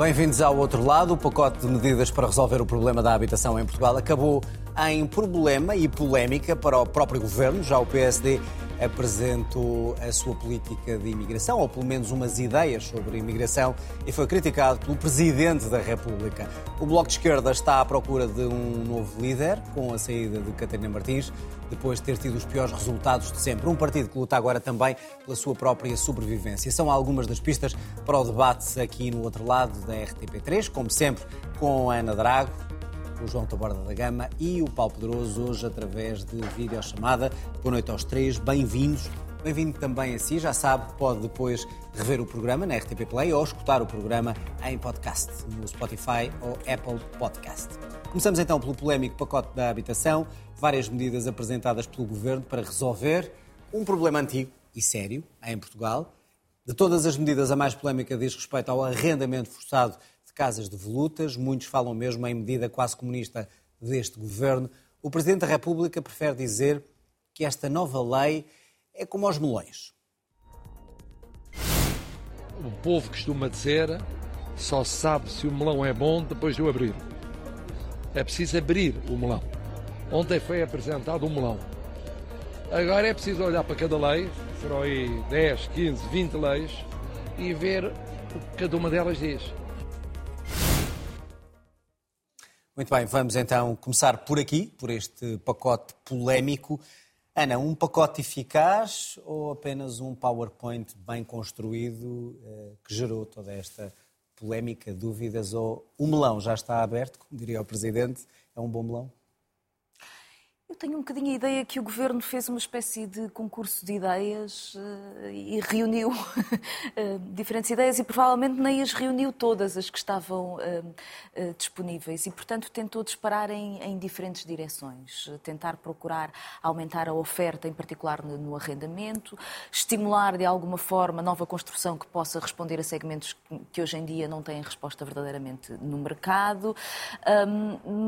Bem-vindos ao outro lado. O pacote de medidas para resolver o problema da habitação em Portugal acabou em problema e polémica para o próprio governo. Já o PSD apresentou a sua política de imigração, ou pelo menos umas ideias sobre imigração, e foi criticado pelo Presidente da República. O Bloco de Esquerda está à procura de um novo líder, com a saída de Catarina Martins, depois de ter tido os piores resultados de sempre. Um partido que luta agora também pela sua própria sobrevivência. São algumas das pistas para o debate aqui no outro lado da RTP3, como sempre, com a Ana Drago, o João Taborda da Gama e o Paulo Pedroso, hoje através de videochamada. Boa noite aos três, bem-vindos. Bem-vindo também a si, já sabe, pode depois rever o programa na RTP Play ou escutar o programa em podcast, no Spotify ou Apple Podcast. Começamos então pelo polémico pacote da habitação, várias medidas apresentadas pelo Governo para resolver um problema antigo e sério em Portugal. De todas as medidas, a mais polémica diz respeito ao arrendamento forçado de casas de volutas. Muitos falam mesmo em medida quase comunista deste governo. O Presidente da República prefere dizer que esta nova lei é como aos melões. O povo costuma dizer só sabe se o melão é bom depois de o abrir. É preciso abrir o melão. Ontem foi apresentado o melão. Agora é preciso olhar para cada lei, serão aí 10, 15, 20 leis, e ver o que cada uma delas diz. Muito bem, vamos então começar por aqui, por este pacote polémico. Ana, um pacote eficaz ou apenas um PowerPoint bem construído eh, que gerou toda esta polémica, dúvidas? Ou o melão já está aberto, como diria o Presidente? É um bom melão? Eu tenho um bocadinho a ideia que o governo fez uma espécie de concurso de ideias uh, e reuniu uh, diferentes ideias e provavelmente nem as reuniu todas as que estavam uh, disponíveis e, portanto, tentou disparar em, em, diferentes direções. Tentar procurar aumentar a oferta, em particular no, arrendamento, estimular de alguma forma nova construção que possa responder a segmentos que hoje em dia não têm resposta verdadeiramente no mercado.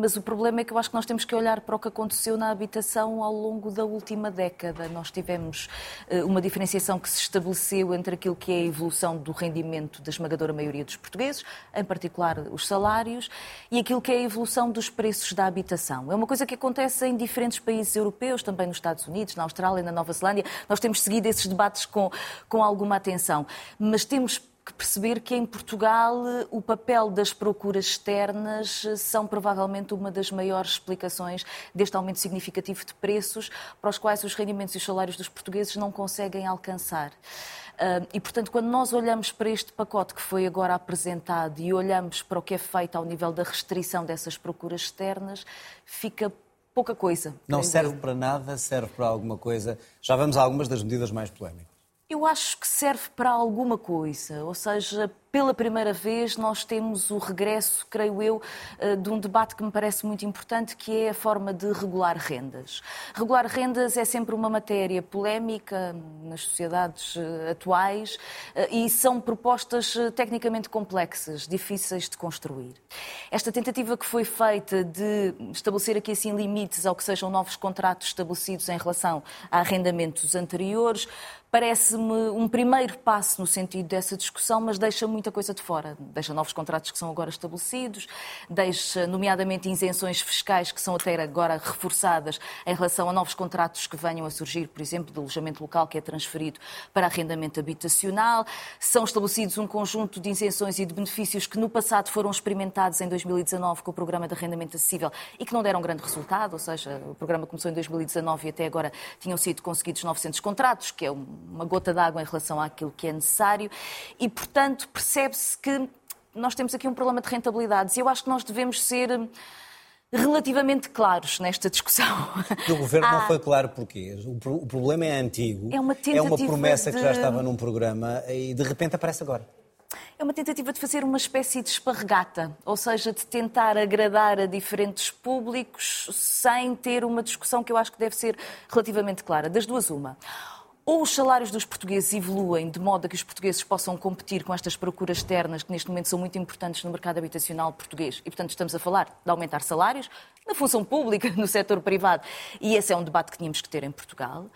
Mas o problema é que eu acho que nós temos que olhar para o que aconteceu na habitação ao longo da última década. Nós tivemos eh, uma diferenciação que se estabeleceu entre aquilo que é a evolução do rendimento da esmagadora maioria dos portugueses, em particular os salários, e aquilo que é a evolução dos preços da habitação. É uma coisa que acontece em diferentes países europeus, também nos Estados Unidos, na Austrália, na Nova Zelândia. Nós temos seguido esses debates com, com alguma atenção, mas temos que perceber que em Portugal o papel das procuras externas são provavelmente uma das maiores explicações deste aumento significativo de preços para os quais os rendimentos e os salários dos portugueses não conseguem alcançar. E, portanto, quando nós olhamos para este pacote que foi agora apresentado e olhamos para o que é feito ao nível da restrição dessas procuras externas, fica pouca coisa. Não serve para nada, serve para alguma coisa. Já vamos a algumas das medidas mais polémicas. Eu acho que serve para alguma coisa, ou seja, pela primeira vez nós temos o regresso, creio eu, eh, de um debate que me parece muito importante, que é a forma de regular rendas. Regular rendas é sempre uma matéria polémica nas sociedades eh, atuais eh, e são propostas tecnicamente complexas, difíceis de construir. Esta tentativa que foi feita de estabelecer aqui assim limites ao que sejam novos contratos estabelecidos em relação a arrendamentos anteriores parece-me um primeiro passo no sentido dessa discussão, mas deixa muita coisa de fora. Deixa novos contratos que são agora estabelecidos, deixa, nomeadamente, isenções fiscais que são até agora reforçadas em relação a novos contratos que venham a surgir, por exemplo, de alojamento local que é transferido para arrendamento habitacional. São estabelecidos um conjunto de isenções e de benefícios que no passado foram experimentados em 2019 com o Programa de Arrendamento Acessível e que não deram grande resultado, ou seja, o programa começou em 2019 e até agora tinham sido conseguidos 900 contratos, que é um uma gota d'água em relação àquilo que é necessário e, portanto, percebe-se que nós temos aqui um problema de rentabilidades e eu acho que nós devemos ser hum, relativamente claros nesta discussão. O governo ah, não foi claro porquê. O, problema é antigo. É uma, é uma promessa de... que já estava num programa e de repente aparece agora. É uma tentativa de fazer uma espécie de esparregata, ou seja, de tentar agradar a diferentes públicos sem ter uma discussão que eu acho que deve ser relativamente clara. Das duas, uma ou os salários dos portugueses evoluem de modo a que os portugueses possam competir com estas procuras externas que neste momento são muito importantes no mercado habitacional português? E, portanto, estamos a falar de aumentar salários na função pública, no setor privado, e esse é um debate que tínhamos que ter em Portugal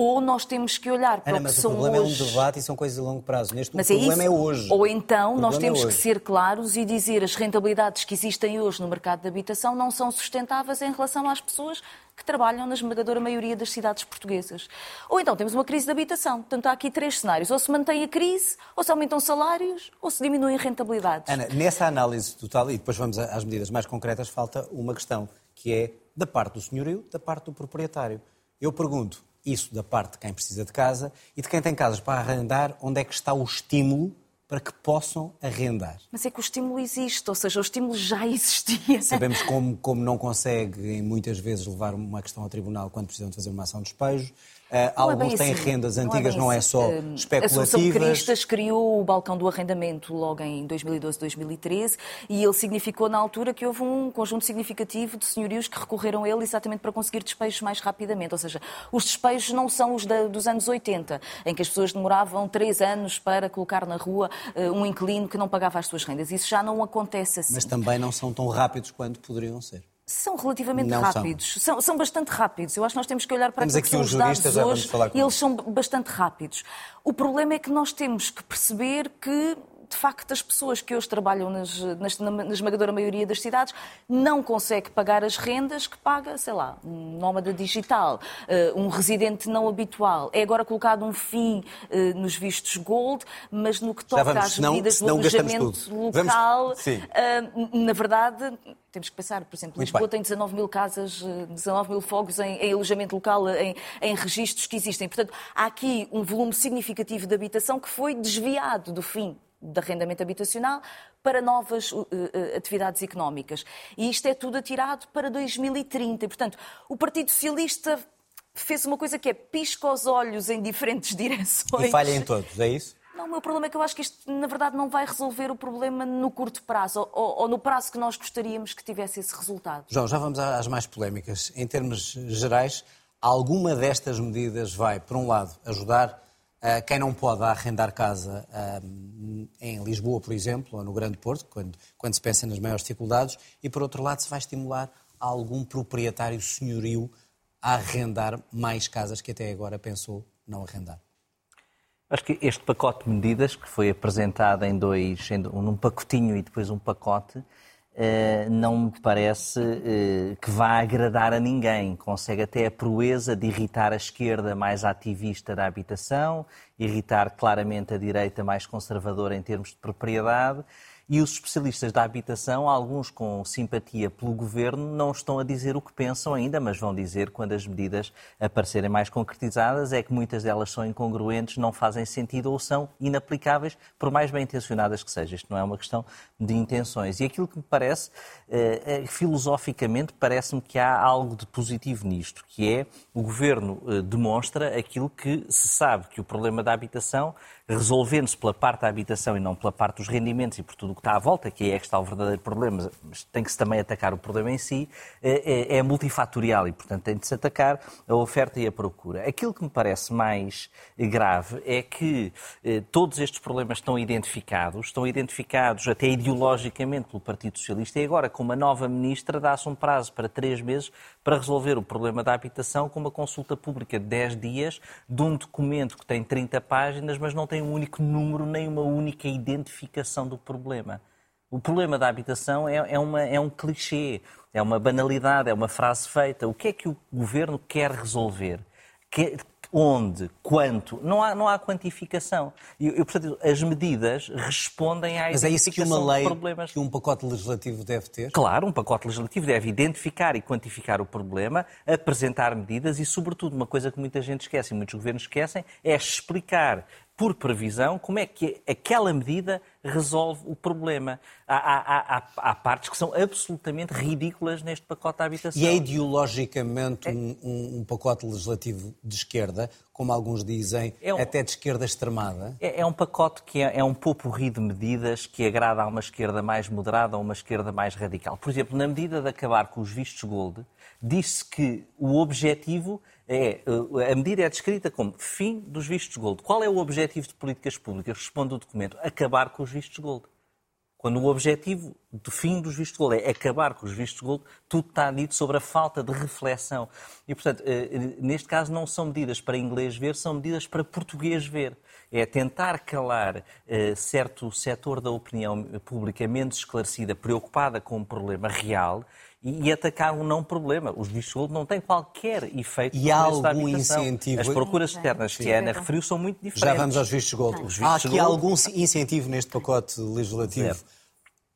ou nós temos que olhar para Ana, o que mas são o problema hoje... é um debate e são coisas a longo prazo. Neste Mas o problema é, é, hoje. Ou então nós é temos que hoje. ser claros e dizer as rentabilidades que existem hoje no mercado de habitação não são sustentáveis em relação às pessoas que trabalham na esmagadora maioria das cidades portuguesas. Ou então temos uma crise de habitação. Portanto, há aqui três cenários. Ou se mantém a crise, ou se aumentam salários, ou se diminuem rentabilidades. Ana, nessa análise total, e depois vamos às medidas mais concretas, falta uma questão, que é da parte do senhorio, da parte do proprietário. Eu pergunto, isso da parte de quem precisa de casa e de quem tem casas para arrendar, onde é que está o estímulo para que possam arrendar? Mas é que o estímulo existe, ou seja, o estímulo já existia. Sabemos como, como não conseguem muitas vezes levar uma questão ao tribunal quando precisam de fazer uma ação de despejo. Uh, é alguns bem têm assim. rendas Não é antigas, bem não é, assim. só A especulativas. Associação Cristas criou o balcão do arrendamento logo em 2012-2013 e ele significou na altura que houve um conjunto significativo de senhorios que recorreram a ele exatamente para conseguir despejos mais rapidamente. Ou seja, os despejos não são os da, dos anos 80, em que as pessoas demoravam três anos para colocar na rua uh, um inquilino que não pagava as suas rendas. Isso já não acontece assim. Mas também não são tão rápidos quanto poderiam ser. São relativamente Não rápidos. São. São, bastante rápidos. Eu acho que nós temos que olhar para Temos aqui são os juristas, dados hoje falar com e eles são bastante rápidos. O problema é que nós temos que perceber que de facto, as pessoas que hoje trabalham nas, nas, na esmagadora maioria das cidades não conseguem pagar as rendas que paga, sei lá, um nómada digital, uh, um residente não habitual. É agora colocado um fim uh, nos vistos gold, mas no que toca vamos, às medidas senão do alojamento local, uh, na verdade, temos que pensar, por exemplo, Muito Lisboa bem. tem 19 mil casas, eh, 19 mil fogos em, em alojamento local, em, em registros que existem. Portanto, há aqui um volume significativo de habitação que foi desviado do fim de arrendamento habitacional para novas uh, atividades económicas. E isto é tudo atirado para 2030. E, portanto, o Partido Socialista fez uma coisa que é pisca os olhos em diferentes direções. E falha em todos, é isso? Não, o meu problema é que eu acho que isto, na verdade, não vai resolver o problema no curto prazo, ou, ou no prazo que nós gostaríamos que tivesse esse resultado. João, já vamos às mais polémicas. Em termos gerais, alguma destas medidas vai, por um lado, ajudar uh, quem não pode arrendar casa uh, em Lisboa, por exemplo, ou no Grande Porto, quando, quando se pensa nas maiores dificuldades, e por outro lado, se vai estimular algum proprietário senhorio a arrendar mais casas que até agora pensou não arrendar. Acho que este pacote de medidas, que foi apresentado em dois, num pacotinho e depois um pacote, eh, não me parece eh, que vá agradar a ninguém. Consegue até a proeza de irritar a esquerda mais ativista da habitação, irritar claramente a direita mais conservadora em termos de propriedade. E os especialistas da habitação, alguns com simpatia pelo governo, não estão a dizer o que pensam ainda, mas vão dizer quando as medidas aparecerem mais concretizadas, é que muitas delas são incongruentes, não fazem sentido ou são inaplicáveis, por mais bem intencionadas que sejam. Isto não é uma questão de intenções. E aquilo que me parece, eh, filosoficamente, parece-me que há algo de positivo nisto, que é o governo eh, demonstra aquilo que se sabe, que o problema da habitação resolvendo-se pela parte da habitação e não pela parte dos rendimentos e por tudo que está à volta, que é que está o verdadeiro problema, mas tem que se também atacar o problema em si, é, é multifatorial e, portanto, tem de se atacar a oferta e a procura. Aquilo que me parece mais grave é que eh, todos estes problemas estão identificados, estão identificados até ideologicamente pelo Partido Socialista e agora, com uma nova ministra, dá-se um prazo para três meses para resolver o problema da habitação com uma consulta pública de 10 dias de um documento que tem 30 páginas, mas não tem um único número nem uma única identificação do problema. O problema da habitação é, é, uma, é um clichê, é uma banalidade, é uma frase feita. O que é que o governo quer resolver? Onde, quanto, não há, não há quantificação. E, eu, portanto, as medidas respondem à Mas é isso que uma lei, que um pacote legislativo deve ter? Claro, um pacote legislativo deve identificar e quantificar o problema, apresentar medidas e, sobretudo, uma coisa que muita gente esquece e muitos governos esquecem, é explicar por previsão, como é que aquela medida resolve o problema. Há, há, há, há, partes que são absolutamente ridículas neste pacote de habitação. E é ideologicamente um, um, um pacote legislativo de esquerda, como alguns dizem, é um, até de esquerda extremada? É, é um pacote que é, é um popurri de medidas que agrada a uma esquerda mais moderada ou uma esquerda mais radical. Por exemplo, na medida de acabar com os vistos gold, disse que o objetivo é, a medida é descrita como fim dos vistos gold. Qual é o objetivo de políticas públicas? Responde o documento, acabar com os vistos gold. Quando o objetivo do fim dos vistos gold é acabar com os vistos gold, tudo está dito sobre a falta de reflexão. E, portanto, eh, neste caso não são medidas para inglês ver, são medidas para português ver. É tentar calar eh, certo setor da opinião pública menos esclarecida, preocupada com um problema real, e, atacar um não problema. Os vistos de gold não têm qualquer efeito e há algum incentivo? As procuras externas que a Ana referiu são muito diferentes. Já vamos aos vistos de gold. há aqui gold... algum incentivo neste pacote legislativo Zero.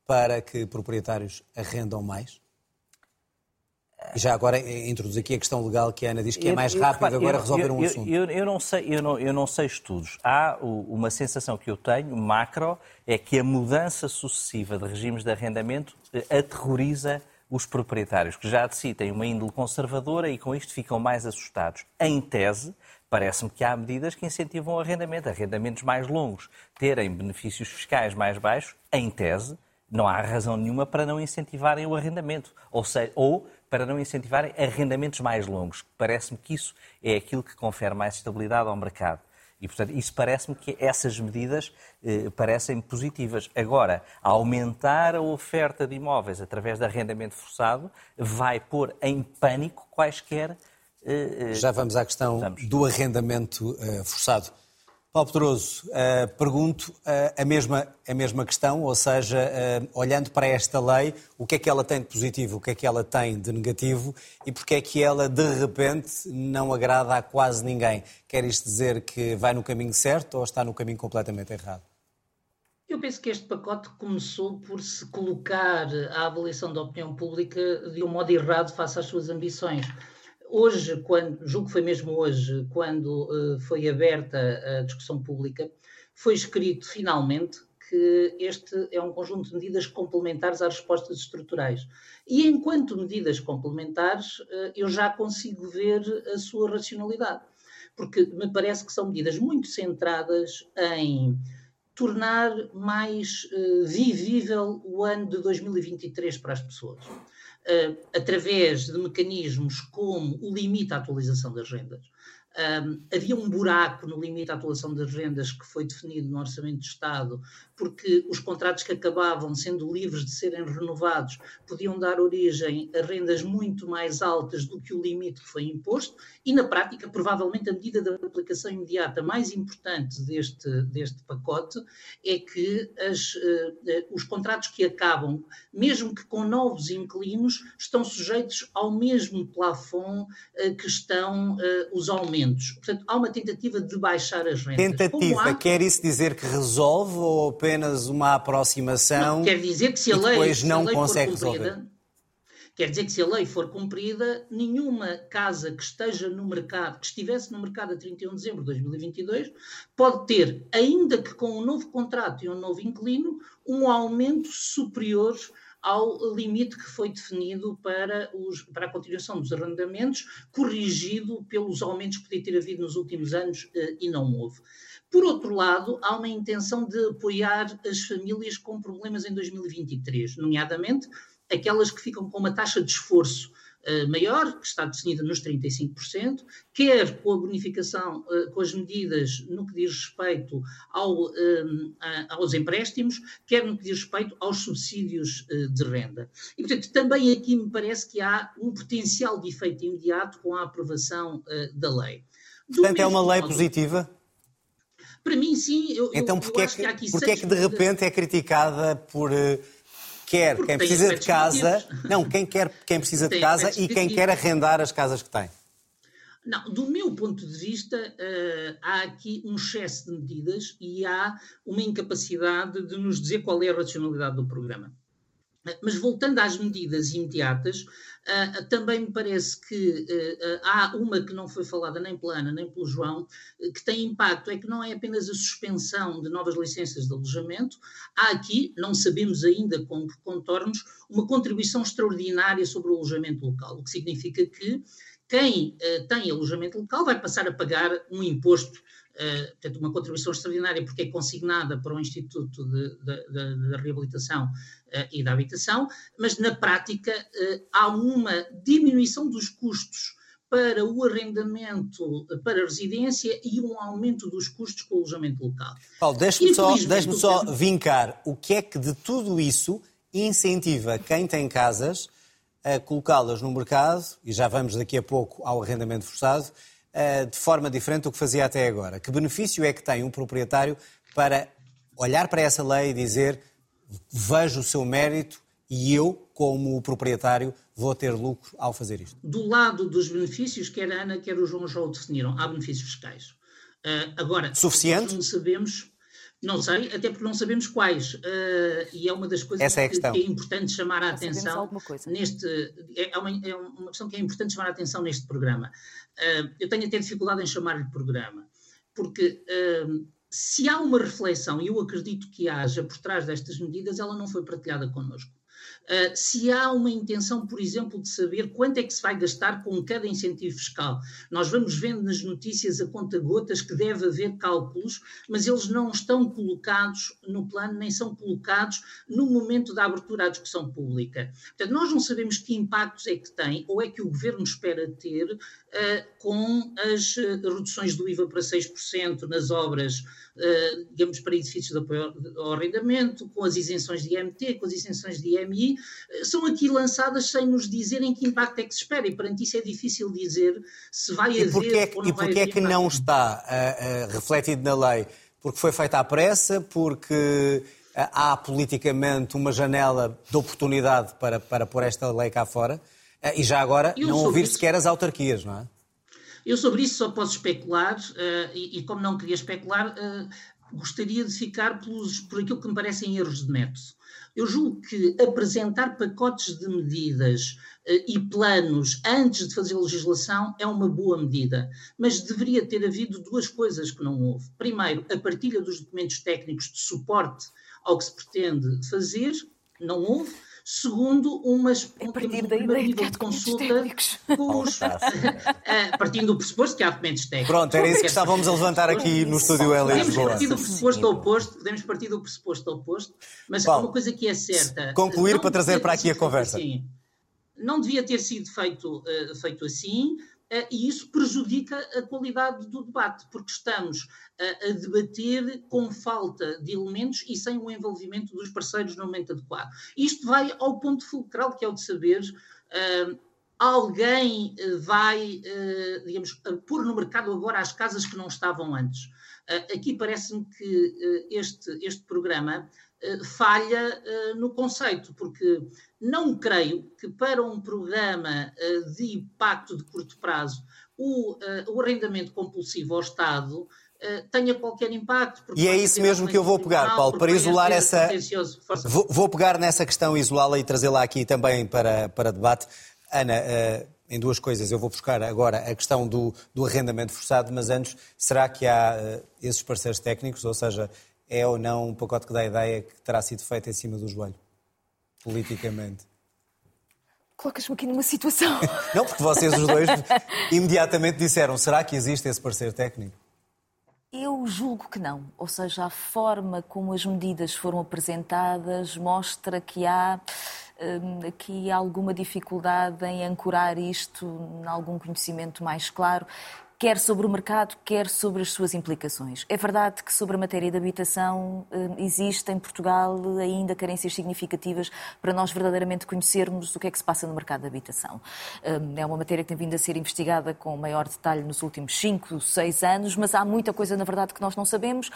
para que proprietários arrendam mais? E já agora introduz aqui a questão legal que a Ana diz que é mais rápido agora resolver um assunto. Eu, eu, não sei, eu, não, eu não sei estudos. Há uma sensação que eu tenho, macro, é que a mudança sucessiva de regimes de arrendamento eh, aterroriza os proprietários, que já de si têm uma índole conservadora e com isto ficam mais assustados. Em tese, parece-me que há medidas que incentivam o arrendamento, arrendamentos mais longos, terem benefícios fiscais mais baixos, em tese, não há razão nenhuma para não incentivarem o arrendamento, ou, seja, ou para não incentivarem arrendamentos mais longos. Parece-me que isso é aquilo que confere mais estabilidade ao mercado. E, portanto, isso parece-me que essas medidas eh, parecem positivas. Agora, aumentar a oferta de imóveis através de arrendamento forçado vai pôr em pânico quaisquer. Eh, eh Já vamos à questão vamos. do arrendamento eh, forçado. Paulo Pedroso, uh, pergunto uh, a, mesma, a mesma questão, ou seja, uh, olhando para esta lei, o que é que ela tem de positivo, o que é que ela tem de negativo e porque é que ela, de repente, não agrada a quase ninguém? Quer isto dizer que vai no caminho certo ou está no caminho completamente errado? Eu penso que este pacote começou por se colocar à avaliação da opinião pública de um modo errado face às suas ambições hoje, quando, julgo que foi mesmo hoje, quando uh, foi aberta a discussão pública, foi escrito finalmente que este é um conjunto de medidas complementares às respostas estruturais. E enquanto medidas complementares, uh, eu já consigo ver a sua racionalidade, porque me parece que são medidas muito centradas em tornar mais uh, vivível o ano de 2023 para as pessoas através de mecanismos como o limite à atualização das rendas, um, havia um buraco no limite à atuação das rendas que foi definido no Orçamento de Estado, porque os contratos que acabavam sendo livres de serem renovados podiam dar origem a rendas muito mais altas do que o limite que foi imposto, e na prática, provavelmente, a medida de aplicação imediata mais importante deste, deste pacote é que as, uh, os contratos que acabam, mesmo que com novos inquilinos, estão sujeitos ao mesmo plafond uh, que estão uh, os aumentos rendimentos. Portanto, há uma tentativa de baixar as rendas. Tentativa, há... quer isso dizer que resolve ou apenas uma aproximação? Não, quer dizer que se a lei, depois não a lei consegue cumprida, resolver. Quer dizer que se a lei for cumprida, nenhuma casa que esteja no mercado, que estivesse no mercado a 31 de dezembro de 2022, pode ter, ainda que com um novo contrato e um novo inquilino, um aumento superior ao limite que foi definido para, os, para a continuação dos arrendamentos, corrigido pelos aumentos que podia ter havido nos últimos anos eh, e não houve. Por outro lado, há uma intenção de apoiar as famílias com problemas em 2023, nomeadamente aquelas que ficam com uma taxa de esforço maior, que está definida nos 35%, quer com a bonificação, eh, com as medidas no que diz respeito ao, eh, aos empréstimos, quer no que diz respeito aos subsídios de renda. E, portanto, também aqui me parece que há um potencial de efeito imediato com a aprovação da lei. Do portanto, é uma lei modo, positiva? Para mim, sim. Eu, então, porquê, é que, que, porque é que de repente é criticada por quer Porque quem precisa de casa, não, quem quer quem precisa de casa e quem quer arrendar as casas que tem. Não, do meu ponto de vista, uh, há aqui um excesso de medidas e há uma incapacidade de nos dizer qual é a racionalidade do programa. Mas voltando às medidas imediatas, uh, também me parece que uh, há uma que não foi falada nem pela Ana nem pelo João, que tem impacto, é que não é apenas a suspensão de novas licenças de alojamento, há aqui, não sabemos ainda com que contornos, uma contribuição extraordinária sobre o alojamento local, o que significa que quem tem alojamento local vai passar a pagar um imposto portanto, uma contribuição extraordinária porque é consignada para o Instituto de Reabilitação uh, e da Habitação, mas na prática uh, há uma diminuição dos custos para o arrendamento para residência e um aumento dos custos com o alojamento local. Paulo, deixe-me só, deixe só vincar o que é que de tudo isso incentiva quem tem casas a colocá-las no mercado, e já vamos daqui a pouco ao arrendamento forçado, eh, de forma diferente do que fazia até agora. Que benefício é que tem um proprietário para olhar para essa lei e dizer vejo o seu mérito e eu, como proprietário, vou ter lucro ao fazer isto? Do lado dos benefícios, quer a Ana, quer o João já o definiram, há benefícios fiscais. Uh, agora, Suficiente? não sabemos, não sei, até porque não sabemos quais. Uh, e é uma das coisas Essa é que, que, é importante chamar a atenção neste. É, é uma, é uma questão que é importante chamar a atenção neste programa. Uh, eu tenho até dificuldade em chamar-lhe programa, porque se há uma reflexão, e eu acredito que haja por trás destas medidas, ela não foi partilhada connosco. Uh, se há uma intenção, por exemplo, de saber quanto é que se vai gastar com cada incentivo fiscal. Nós vamos vendo nas notícias a conta gotas que deve haver cálculos, mas eles não estão colocados no plano, nem são colocados no momento da abertura à discussão pública. Portanto, nós não sabemos que impactos é que tem, ou é que o governo espera ter, com as reduções do IVA para 6% nas obras uh, digamos, para edifícios de apoio ao arrendamento, com as isenções de IMT, com as isenções de IMI, uh, eh, são aqui lançadas sem nos dizerem que impacto é que se espera, e perante isso é difícil dizer se vai e haver é que, ou não E porquê é que impacto. não está uh, refletido na lei? Porque foi feita à pressa, porque há politicamente uma janela de oportunidade para, para pôr esta lei cá fora, e já agora Eu não ouvir isso. sequer as autarquias, não é? Eu sobre isso só posso especular, uh, e, e, como não queria especular, uh, gostaria de ficar pelos, por aquilo que me parecem erros de método. Eu julgo que apresentar pacotes de medidas uh, e planos antes de fazer legislação é uma boa medida, mas deveria ter havido duas coisas que não houve. Primeiro, a partilha dos documentos técnicos de suporte ao que se pretende fazer, não houve. Segundo, umas, um, nível de consulta com os, partindo do pressuposto que há documentos técnicos. Pronto, era isso que estávamos a levantar aqui no estúdio em Podemos partir do pressuposto oposto, podemos partir do pressuposto oposto, mas Paulo, uma coisa que é certa. Concluir para trazer para aqui a conversa. Assim, não devia ter sido feito, uh, feito assim. Uh, e isso prejudica a qualidade do debate, porque estamos a, a, debater com falta de elementos e sem o envolvimento dos parceiros no momento adequado. Isto vai ao ponto fulcral, que é o de saber. Uh, alguém vai, digamos, pôr no mercado agora as casas que não estavam antes. Aqui parece-me que este, este programa falha no conceito, porque não creio que para um programa de impacto de curto prazo o, o arrendamento compulsivo ao Estado eh, tenha qualquer impacto. E é isso mesmo que eu vou pegar, Paulo, para isolar essa. Vou, vou, pegar nessa questão, isolá-la e trazê-la aqui também para, para debate. Ana, uh, em duas coisas, eu vou buscar agora a questão do, do arrendamento forçado, mas antes, será que há uh, esses parceiros técnicos, ou seja, é ou não um pacote que dá a ideia que terá sido feito em cima do joelho, politicamente? Colocas-me aqui numa situação. não, porque vocês os dois imediatamente disseram: será que existe esse parceiro técnico? Eu julgo que não. Ou seja, a forma como as medidas foram apresentadas mostra que há hum, aqui alguma dificuldade em ancorar isto em algum conhecimento mais claro quer sobre o mercado, quer sobre as suas implicações. É verdade que sobre a matéria da habitação eh, existe em Portugal ainda carências significativas para nós verdadeiramente conhecermos o que é que se passa no mercado da habitação. Eh, é uma matéria que tem vindo a ser investigada com maior detalhe nos últimos 5, 6 anos, mas há muita coisa, na verdade, que nós não sabemos.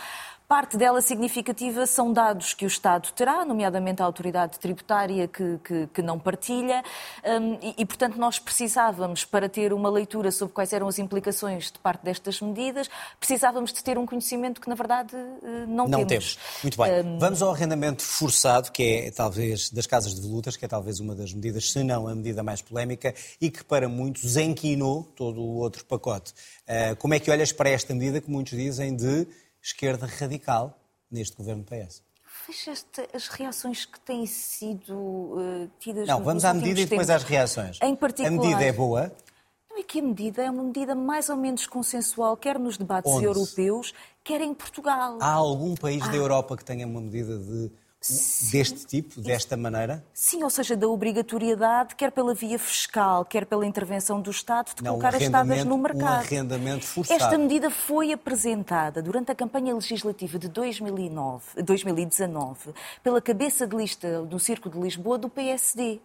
Parte dela significativa são dados que o Estado terá, nomeadamente a autoridade tributária que, que, que não partilha, um, e, e, portanto, nós precisávamos, para ter uma leitura sobre quais eram as implicações de parte destas medidas, precisávamos de ter um conhecimento que, na verdade, eh, não, não temos. temos. Muito bem. Um... Vamos ao arrendamento forçado, que é talvez das casas de volutas, que é talvez uma das medidas, se não a medida mais polémica, e que para muitos enquinou todo o outro pacote. Uh, como é que olhas para esta medida que muitos dizem de esquerda radical neste governo PS. Veja as reações que têm sido uh, tidas Não, vamos à medida e depois às reações. Em particular, a medida é boa? Não é que a medida é uma medida mais ou menos consensual, quer nos debates Onde? europeus, quer em Portugal. Há algum país ah. da Europa que tenha uma medida de deste tipo, desta maneira? Sim, ou seja, da obrigatoriedade, quer pela via fiscal, quer pela intervenção do Estado, de Não, colocar um as estadas no mercado. Um arrendamento forçado. Esta medida foi apresentada durante a campanha legislativa de 2009, 2019 pela cabeça de lista do Circo de Lisboa do PSD.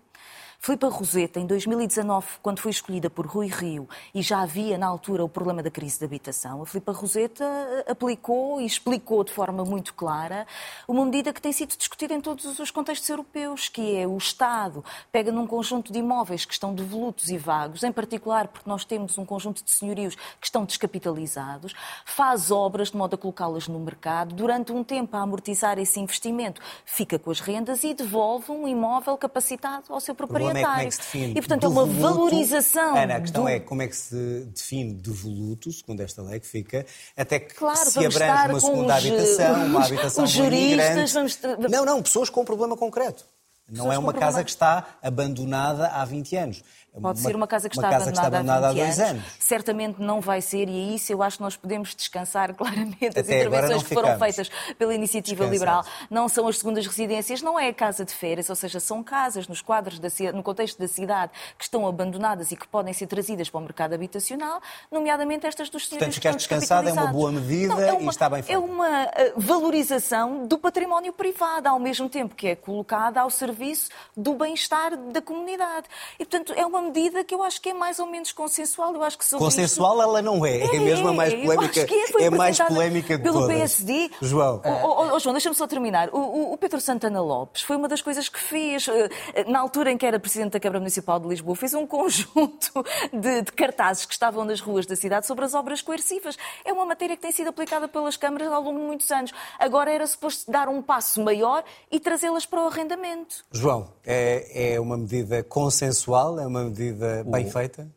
Filipa Roseta, em 2019, quando foi escolhida por Rui Rio, e já havia na altura o problema da crise de habitação, a Filipa Roseta eh, aplicou e explicou de forma muito clara uma medida que tem sido discutida em todos os contextos europeus, que é o Estado pega num conjunto de imóveis que estão devolutos e vagos, em particular porque nós temos um conjunto de senhorios que estão descapitalizados, faz obras de modo a colocá-las no mercado, durante um tempo a amortizar esse investimento, fica com as rendas e devolve um imóvel capacitado ao seu O problema proprietário. é como é que se define. E, portanto, é uma valorização. Ana, a questão do- é como é que se define devoluto, segundo esta lei que fica, até que Claro, se abrange uma segunda os, habitação, uma habitação os de juristas, vamos Não, não, pessoas com um problema concreto. Não Pessoas é uma problema- casa que está abandonada há 20 anos. É Pode ser uma casa que está abandonada, há 20 dois anos. Certamente não vai ser, e é isso eu acho que nós podemos descansar claramente as Até agora intervenções que foram feitas pela Iniciativa. Liberal. Não são as segundas residências, não é a casa de férias, ou seja, são casas nos quadros da no contexto da cidade que estão abandonadas e que podem ser trazidas para o mercado habitacional, nomeadamente estas dos senhores Portanto, que ficaste descansado, é uma boa medida Não, é e uma- está bem É feita. uma eh, valorização do património privado, ao mesmo tempo que é colocada ao serviço do bem-estar da comunidade. E, portanto, é uma medida que eu acho que é mais ou menos consensual. Eu acho que Consensual ela não é, é, mesmo a mais polémica, é, é mais polémica de pelo todas. PSD. João, Oh, oh, oh, João, deixa-me só terminar. O, o- o Pedro Santana Lopes foi uma das coisas que fez, eh, na altura em que era Presidente da Câmara Municipal de Lisboa, fez um conjunto de, de cartazes que estavam nas ruas da cidade sobre as obras coercivas. É uma matéria que tem sido aplicada pelas câmaras ao longo de muitos anos. Agora era suposto dar um passo maior e trazê-las para o arrendamento. João, é, é uma medida consensual, é uma medida bem feita?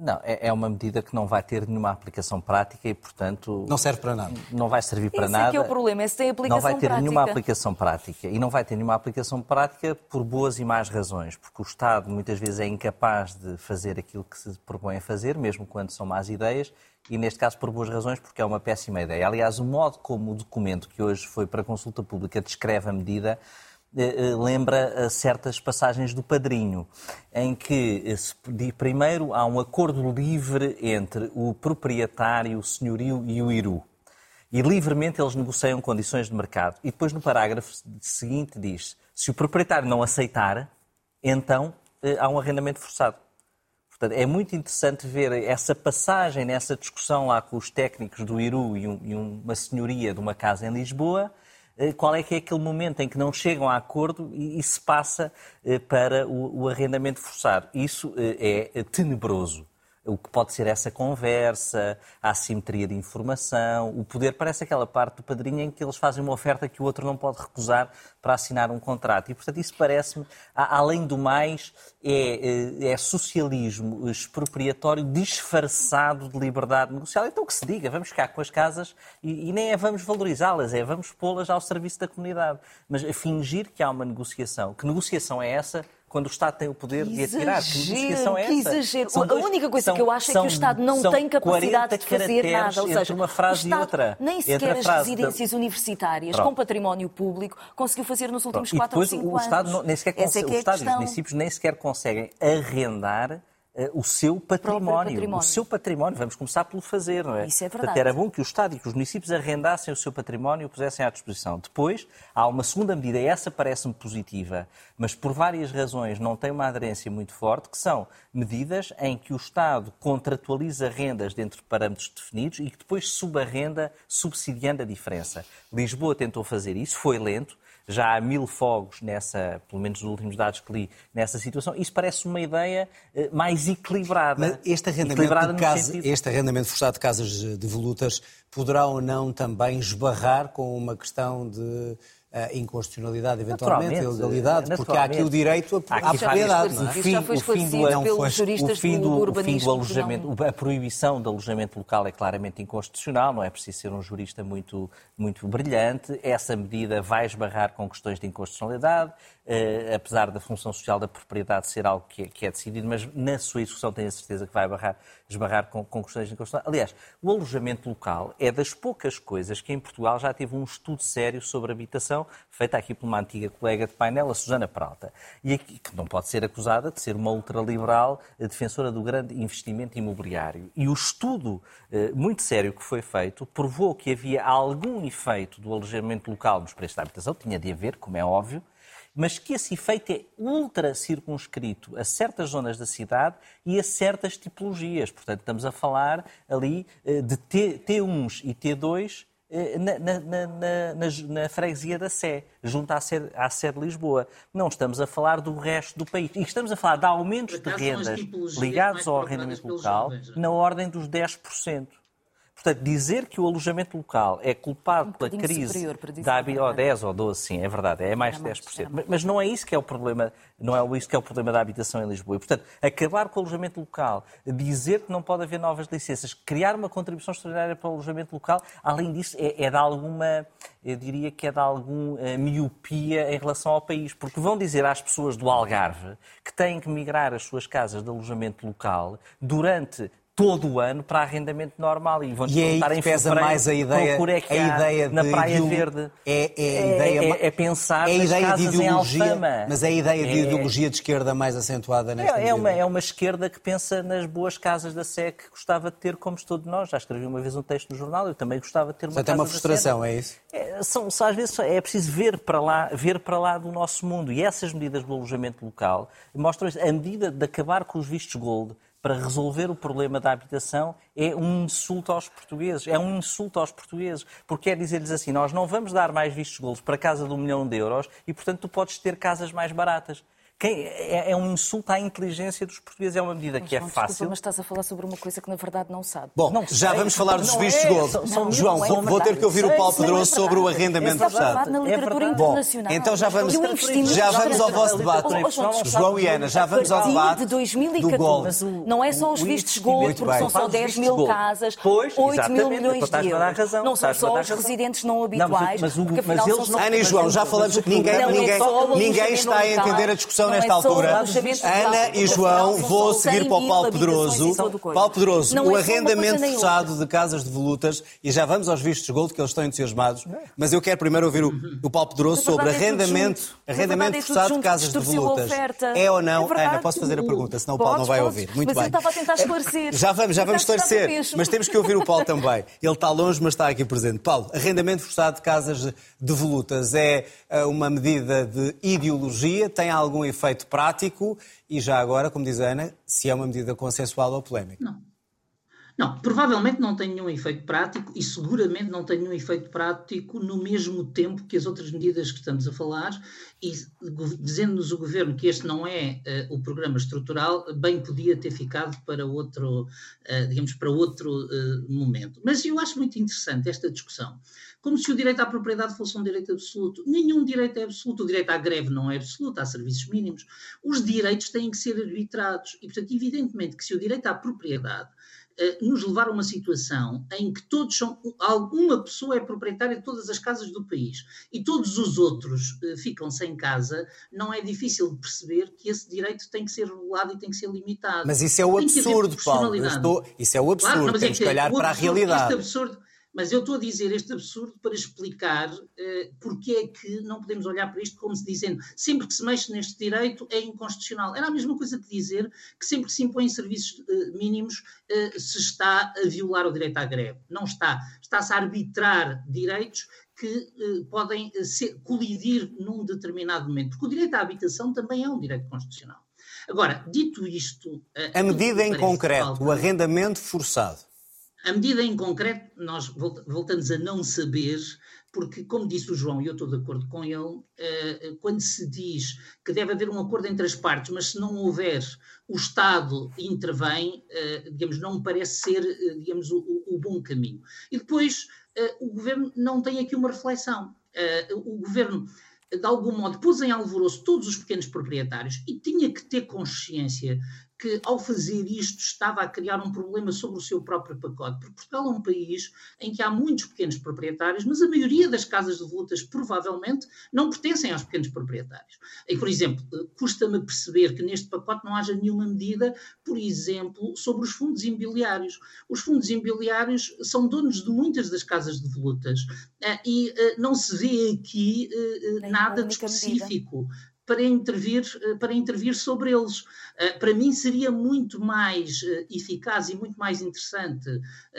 Não, é, é uma medida que não vai ter nenhuma aplicação prática e, portanto, Não serve para nada. não vai servir para Esse nada. é que é o problema, esse tem aplicação não vai ter prática. nenhuma aplicação prática. E não vai ter nenhuma aplicação prática por boas e más razões. Porque o Estado muitas vezes é incapaz de fazer aquilo que se propõe a fazer, mesmo quando são más ideias, e neste caso por boas razões, porque é uma péssima ideia. Aliás, o modo como o documento que hoje foi para consulta pública descreve a medida lembra eh, certas passagens do Padrinho, em que eh, primeiro há um acordo livre entre o proprietário, o senhorio e o Iru. E livremente eles negociam condições de mercado. E depois no parágrafo seguinte diz: se o proprietário não aceitar, então eh, há um arrendamento forçado. Portanto, é muito interessante ver essa passagem nessa discussão lá com os técnicos do Iru e, um- e uma senhoria de uma casa em Lisboa. Eh, Qual é que é aquele momento em que não chegam a acordo e, e se passa eh, para o, o arrendamento forçado? Isso eh, é tenebroso. O que pode ser essa conversa, a assimetria de informação, o poder. Parece aquela parte do padrinho em que eles fazem uma oferta que o outro não pode recusar para assinar um contrato. E, portanto, isso parece-me, além do mais, é, é- é socialismo expropriatório disfarçado de liberdade negocial. Então que se diga, vamos ficar com as casas e, e nem é vamos valorizá-las, é vamos pô-las ao serviço da comunidade. Mas fingir que há uma negociação. Que negociação é essa? Quando o Estado tem o poder de atirar. Que negociação é que essa? exagero. São A dois- única coisa são- que eu acho é que são- o Estado não são tem capacidade 40 de fazer nada. Ou seja, uma frase o e Estado outra. Nem sequer as frase da- residências universitárias Pronto. com património público conseguiu fazer nos últimos E 4 ou depois 5 o anos. Estado não- nem sequer é consegue, que é o Estado e os municípios nem sequer conseguem arrendar o seu património. património. O seu património. Vamos começar pelo fazer, não é? Isso é Portanto, verdade. era bom que o Estado e que os municípios arrendassem o seu património e o pusessem à disposição. Depois, há uma segunda medida, e essa parece-me positiva, mas por várias razões não tem uma aderência muito forte, que são medidas em que o Estado contratualiza rendas dentro de parâmetros definidos e que depois subarrenda, subsidiando a diferença. Lisboa tentou fazer isso, foi lento, já há mil fogos nessa, pelo menos nos últimos dados que li, nessa situação. Isso parece uma ideia eh, mais equilibrada. Mas este arrendamento, Equilibrada de casa- este arrendamento forçado de casas eh, devolutas poderá ou não também esbarrar com uma questão de eh, inconstitucionalidade, eventualmente, Naturalmente, ilegalidade, porque há aqui o direito à propriedade. não é? Isso já foi esclarecido não pelos foi- o fim do, do, do o fim do alojamento, a proibição do alojamento local é claramente inconstitucional, não é preciso ser um jurista muito, muito brilhante. Essa medida vai esbarrar com questões de inconstitucionalidade, eh, apesar da função social da propriedade ser algo que é, que é decidido, mas na sua execução tenho a certeza que vai barrar, esbarrar com, com questões de inconstitucionalidade. Aliás, o alojamento local é das poucas coisas que em Portugal já teve um estudo sério sobre habitação feita aqui por uma antiga colega de painel, a Susana Peralta, e aqui, que não pode ser acusada de ser uma ultraliberal defensora do grande investimento imobiliário. E o estudo eh, muito sério que foi feito provou que havia algum efeito do alojamento local nos preços da habitação, tinha de haver, como é óbvio, mas que esse efeito é ultra circunscrito a certas zonas da cidade e a certas tipologias. Portanto, estamos a falar ali eh, de T1s e T2 eh, na, na, na, na, freguesia da Sé, junto à sede, à sede de Lisboa. Não estamos a falar do resto do país. E estamos a falar de aumentos de rendas ligados ao arrendamento local é? na ordem dos 10%. Portanto, dizer que o alojamento local é culpado um pela crise da habitação, 10 ou 12, sim, é verdade, é mais de 10%. Mas, mas não é isso que é o problema, não é isso que é o problema da habitação em Lisboa. E, portanto, acabar com o alojamento local, dizer que não pode haver novas licenças, criar uma contribuição extraordinária para o alojamento local, além disso, é, é de alguma, eu diria que é de alguma uh, miopia em relação ao país, porque vão dizer às pessoas do Algarve que têm que migrar as suas casas de alojamento local durante todo o ano para arrendamento normal. E, e é aí que pesa mais a ideia, é que a ideia na Praia Verde. É, é, a ideia, é, é pensar é ideia de ideologia, Mas é a ideia de ideologia de esquerda mais acentuada nesta é, é uma É uma esquerda que pensa nas boas casas da Sé que gostava de ter como todos nós. Já escrevi uma vez um texto no jornal, eu também gostava de ter uma Só casa tem uma frustração, é isso? É, são, às vezes é preciso ver para, lá, ver para lá do nosso mundo. E essas medidas do alojamento local mostram. A medida de acabar com os vistos gold, para resolver o problema da habitação é um insulto aos portugueses. É um insulto aos portugueses. Porque é dizer-lhes assim: nós não vamos dar mais vistos golos para casa de um milhão de euros e, portanto, tu podes ter casas mais baratas. Quem, é, é, um insulto à inteligência dos portugueses. É uma medida mas, que é fácil. Desculpa, mas estás a falar sobre uma coisa que na verdade não sabe. Bom, não já vamos falar dos vistos é, gold. São, João, vou, vou, ter que ouvir o Paulo Pedroso sobre o arrendamento forçado. na literatura é internacional. Bom, então já vamos, já vamos ao vosso debate. João e Ana, já vamos ao debate de 2014. Não é só os vistos gold, porque são só 10 mil casas, 8 mil milhões de euros. Não são só os residentes não habituais, Ana e João, já falamos que ninguém está a entender a discussão nesta altura. Ana e João, vou seguir para o Paulo Pedroso. Paulo Pedroso, o é arrendamento forçado de casas de volutas, e já vamos aos vistos gold, que eles estão entusiasmados, mas eu quero primeiro ouvir o, o Paulo Pedroso sobre arrendamento, arrendamento é forçado de casas de volutas. É ou não? Ana, posso fazer a pergunta, senão o Paulo não vai ouvir. Muito bem. eu estava a tentar esclarecer. Já vamos, já vamos esclarecer, mas temos que ouvir o Paulo também. Ele está longe, mas está aqui presente. Paulo, arrendamento forçado de casas de volutas é eh, uma medida de ideologia, tem algum efeito prático e já agora, como diz a Ana, se é uma medida consensual ou polémica. Não. Não, provavelmente não tem nenhum efeito prático e seguramente não tem nenhum efeito prático no mesmo tempo que as outras medidas que estamos a falar e dizendo-nos o Governo que este não é uh, o programa estrutural, bem podia ter ficado para outro, uh, digamos, para outro uh, momento. Mas eu acho muito interessante esta discussão, como se o direito à propriedade fosse um direito absoluto. Nenhum direito é absoluto, o direito à greve não é absoluto, há serviços mínimos. Os direitos têm que ser arbitrados e, portanto, evidentemente que se o direito à propriedade eh, nos levar a uma situação em que todos são, alguma pessoa é proprietária de todas as casas do país e todos os outros uh, ficam sem casa, não é difícil de perceber que esse direito tem que ser regulado e tem que ser limitado. Mas isso é o absurdo, Paulo. Estou... Isso é o absurdo, claro, não, temos é que olhar para a realidade. Este absurdo, mas eu estou a dizer este absurdo para explicar uh, porque é que não podemos olhar para isto como se dizendo sempre que se mexe neste direito é inconstitucional. Era a mesma coisa que dizer que sempre que se impõem serviços uh, mínimos uh, se está a violar o direito à greve. Não está. Está-se a arbitrar direitos que podem ser, colidir num determinado momento. Porque o direito à habitação também é um direito constitucional. Agora, dito isto. A medida em concreto, falta, o arrendamento forçado a medida em concreto, nós voltamos a não saber, porque, como disse o João, e eu estou de acordo com ele, eh, quando se diz que deve haver um acordo entre as partes, mas se não houver, o Estado intervém, eh, digamos, não me parece ser, eh, digamos, o, o bom caminho. E depois, o Governo não tem aqui uma reflexão. O Governo de algum modo, pôs em alvoroço todos os pequenos proprietários e tinha que ter consciência que, ao fazer isto, estava a criar um problema sobre o seu próprio pacote. Porque Portugal é um país em que há muitos pequenos proprietários, mas a maioria das casas de volutas provavelmente não pertencem aos pequenos proprietários. E, por exemplo, custa-me perceber que neste pacote não haja nenhuma medida, por exemplo, sobre os fundos imobiliários. Os fundos imobiliários são donos de muitas das casas de volutas eh, e eh, não se vê aqui eh, nada de específico. Medida para intervir, eh, para intervir sobre eles. Eh, para mim seria muito mais eh, eficaz e muito mais interessante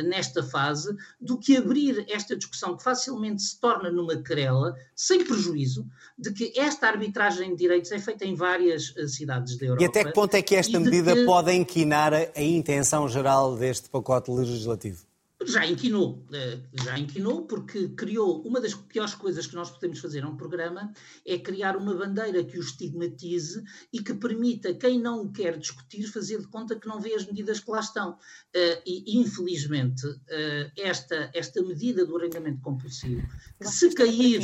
nesta fase do que abrir esta discussão que facilmente se torna numa querela, sem prejuízo, de que esta arbitragem de direitos é feita em várias cidades da Europa. E até que ponto é que esta medida que... pode inquinar a intenção geral deste pacote legislativo? Já inquinou, eh, já inquinou, porque criou uma das piores coisas que nós podemos fazer a um programa é criar uma bandeira que o estigmatize e que permita quem não o quer discutir fazer de conta que não vê as medidas que lá estão. Eh, e, infelizmente, eh, esta, esta medida do arrendamento compulsivo, que se cair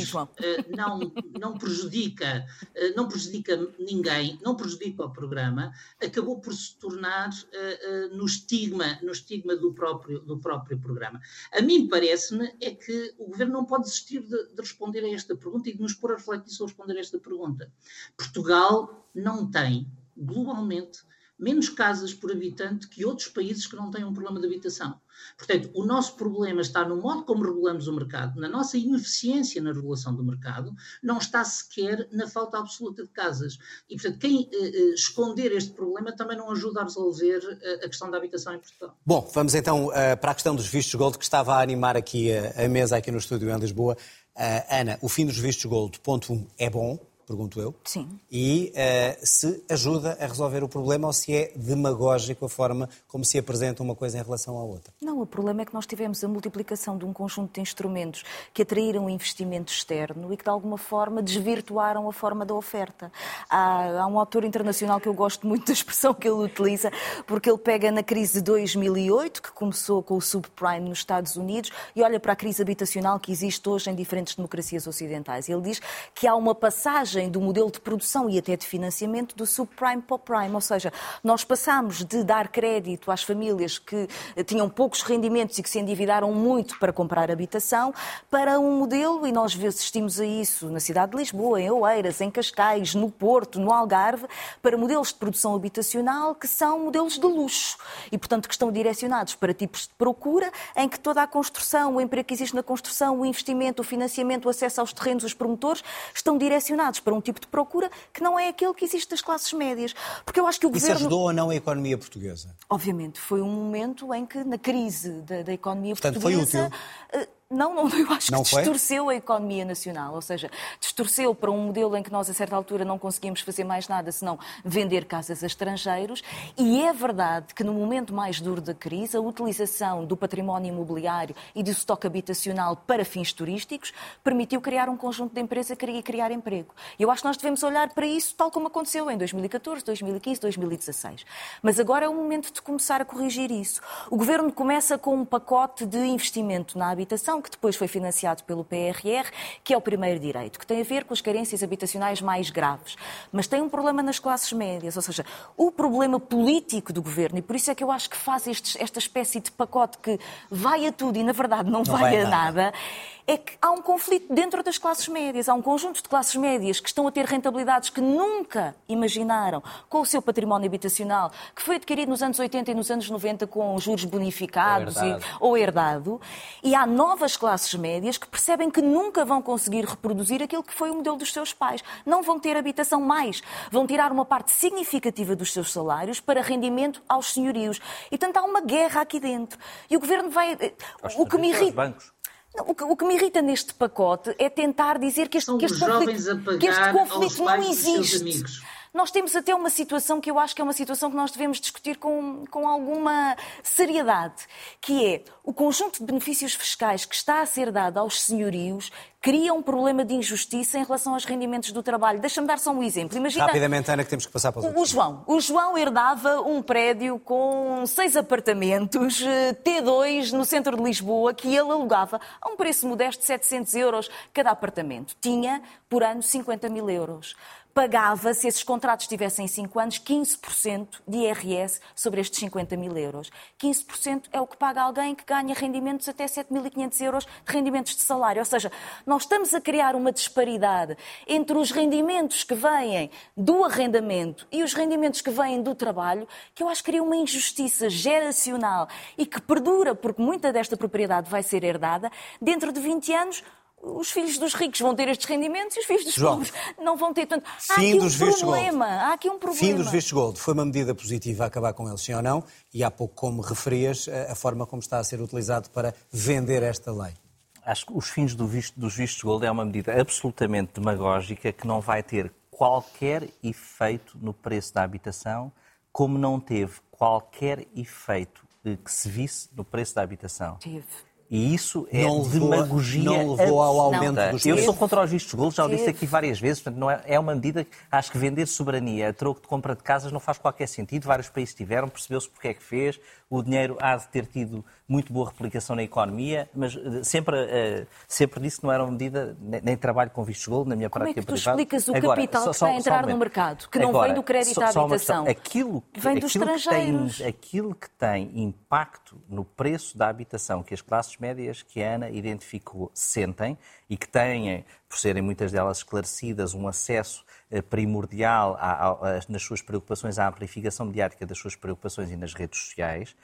não, não, prejudica, não prejudica ninguém, não prejudica o programa, acabou por se tornar no estigma, no estigma do próprio, do próprio programa. A mim parece-me é que o governo não pode desistir de, de, responder a esta pergunta e de nos pôr a refletir sobre responder a esta pergunta. Portugal não tem, globalmente, menos casas por habitante que outros países que não têm um problema de habitação. Portanto, o nosso problema está no modo como regulamos o mercado, na nossa ineficiência na regulação do mercado, não está sequer na falta absoluta de casas. E, portanto, quem eh, eh esconder este problema também não ajuda a resolver eh, a questão da habitação em Portugal. Bom, vamos então uh, para a questão dos vistos gold que estava a animar aqui a, a mesa aqui no estúdio em Lisboa. Uh, Ana, o fim dos vistos gold, ponto 1, um, é bom, pergunto eu. Sim. E uh, se ajuda a resolver o problema ou se é demagógico a forma como se apresenta uma coisa em relação à outra. Não, o problema é que nós tivemos a multiplicação de um conjunto de instrumentos que atraíram investimento externo e que de alguma forma desvirtuaram a forma da oferta. Há, há um autor internacional que eu gosto muito da expressão que ele utiliza, porque ele pega na crise de 2008, que começou com o subprime nos Estados Unidos, e olha para a crise habitacional que existe hoje em diferentes democracias ocidentais. Ele diz que há uma passagem do modelo de produção e até de financiamento do subprime para o prime, ou seja, nós passamos de dar crédito às famílias que tinham poucos rendimentos e que se endividaram muito para comprar habitação para um modelo, e nós assistimos a isso na cidade de Lisboa, em Oeiras, em Cascais, no Porto, no Algarve, para modelos de produção habitacional que são modelos de luxo e, portanto, que estão direcionados para tipos de procura em que toda a construção, o emprego que existe na construção, o investimento, o financiamento, o acesso aos terrenos, os promotores, estão direcionados para um tipo de procura que não é aquele que existe das classes médias. Porque eu acho que o Isso governo... ajudou ou não a economia portuguesa? Obviamente, foi um momento em que, na crise da, da economia Portanto, portuguesa... Foi útil. Não, não, eu acho não que foi? distorceu a economia nacional, ou seja, distorceu para um modelo em que nós, a certa altura, não conseguimos fazer mais nada senão vender casas a estrangeiros. E é verdade que, no momento mais duro da crise, a utilização do património imobiliário e do estoque habitacional para fins turísticos permitiu criar um conjunto de empresas e criar emprego. E eu acho que nós devemos olhar para isso tal como aconteceu em 2014, 2015, 2016. Mas agora é o momento de começar a corrigir isso. O governo começa com um pacote de investimento na habitação que depois foi financiado pelo PRR, que é o primeiro direito, que tem a ver com as carências habitacionais mais graves. Mas tem um problema nas classes médias, ou seja, o problema político do governo, e por isso é que eu acho que faz este, esta espécie de pacote que vai a tudo e, na verdade, não, não vai, vai, a nada, nada é que há um conflito dentro das classes médias. Há um conjunto de classes médias que estão a ter rentabilidades que nunca imaginaram com o seu património habitacional, que foi adquirido nos anos 80 e nos anos 90 com juros bonificados ou herdado. E, ou herdado. E há novas classes médias que percebem que nunca vão conseguir reproduzir aquilo que foi o modelo dos seus pais. Não vão ter habitação mais. Vão tirar uma parte significativa dos seus salários para rendimento aos senhorios. E, portanto, há uma guerra aqui dentro. E o governo vai. Eh, o que me irrita. O que, o que, me irrita neste pacote é tentar dizer que este, que este conflito, que este conflito não existe. Nós temos até uma situação que eu acho que é uma situação que nós devemos discutir com, com alguma seriedade, que é o conjunto de benefícios fiscais que está a ser dado aos senhorios cria um problema de injustiça em relação aos rendimentos do trabalho. Deixa-me dar só um exemplo. Imagina... Rapidamente, Ana, que temos que passar para os o, o João. O João herdava um prédio com seis apartamentos, eh, T2, no centro de Lisboa, que ele alugava a um preço modesto de 700 euros cada apartamento. Tinha, por ano, 50 mil euros pagava, se esses contratos tivessem 5 anos, 15% de IRS sobre estes 50 mil euros. 15% é o que paga alguém que ganha rendimentos até 7.500 euros de rendimentos de salário. Ou seja, nós estamos a criar uma disparidade entre os rendimentos que vêm do arrendamento e os rendimentos que vêm do trabalho, que eu acho que cria uma injustiça geracional e que perdura, porque muita desta propriedade vai ser herdada. Dentro de 20 anos, os filhos dos ricos vão ter estes rendimentos e os filhos dos João, pobres não vão ter tanto. Há aqui dos um problema. Há aqui um problema. Fim dos vistos gold. Foi uma medida positiva acabar com eles, sim ou não? E há pouco, como referias, a forma como está a ser utilizado para vender esta lei. Acho que os fins do visto, dos vistos gold é uma medida absolutamente demagógica que não vai ter qualquer efeito no preço da habitação, como não teve qualquer efeito que se visse no preço da habitação. Teve. E isso é não demagogia. Não levou ao aumento não. dos Eu sou contra os vistos gold, já o disse aqui várias vezes. Portanto, não é, é uma medida que acho que vender soberania a troco de compra de casas não faz qualquer sentido. Vários países tiveram, percebeu-se porque é que fez. O dinheiro há de ter tido muito boa replicação na economia, mas eh, sempre, uh, sempre disse que não era uma medida, nem, trabalho com vistos gold na minha Como prática privada. Como é que tu explicas o Agora, capital só, que está a entrar no mercado, que não Agora, vem do crédito só, à habitação? Aquilo, vem dos estrangeiros. Que tem, aquilo que tem impacto no preço da habitação que as classes médias que a Ana identificou sentem e que têm, por serem muitas delas esclarecidas, um acesso eh, primordial a, a, nas suas preocupações à amplificação mediática das suas preocupações e nas redes sociais,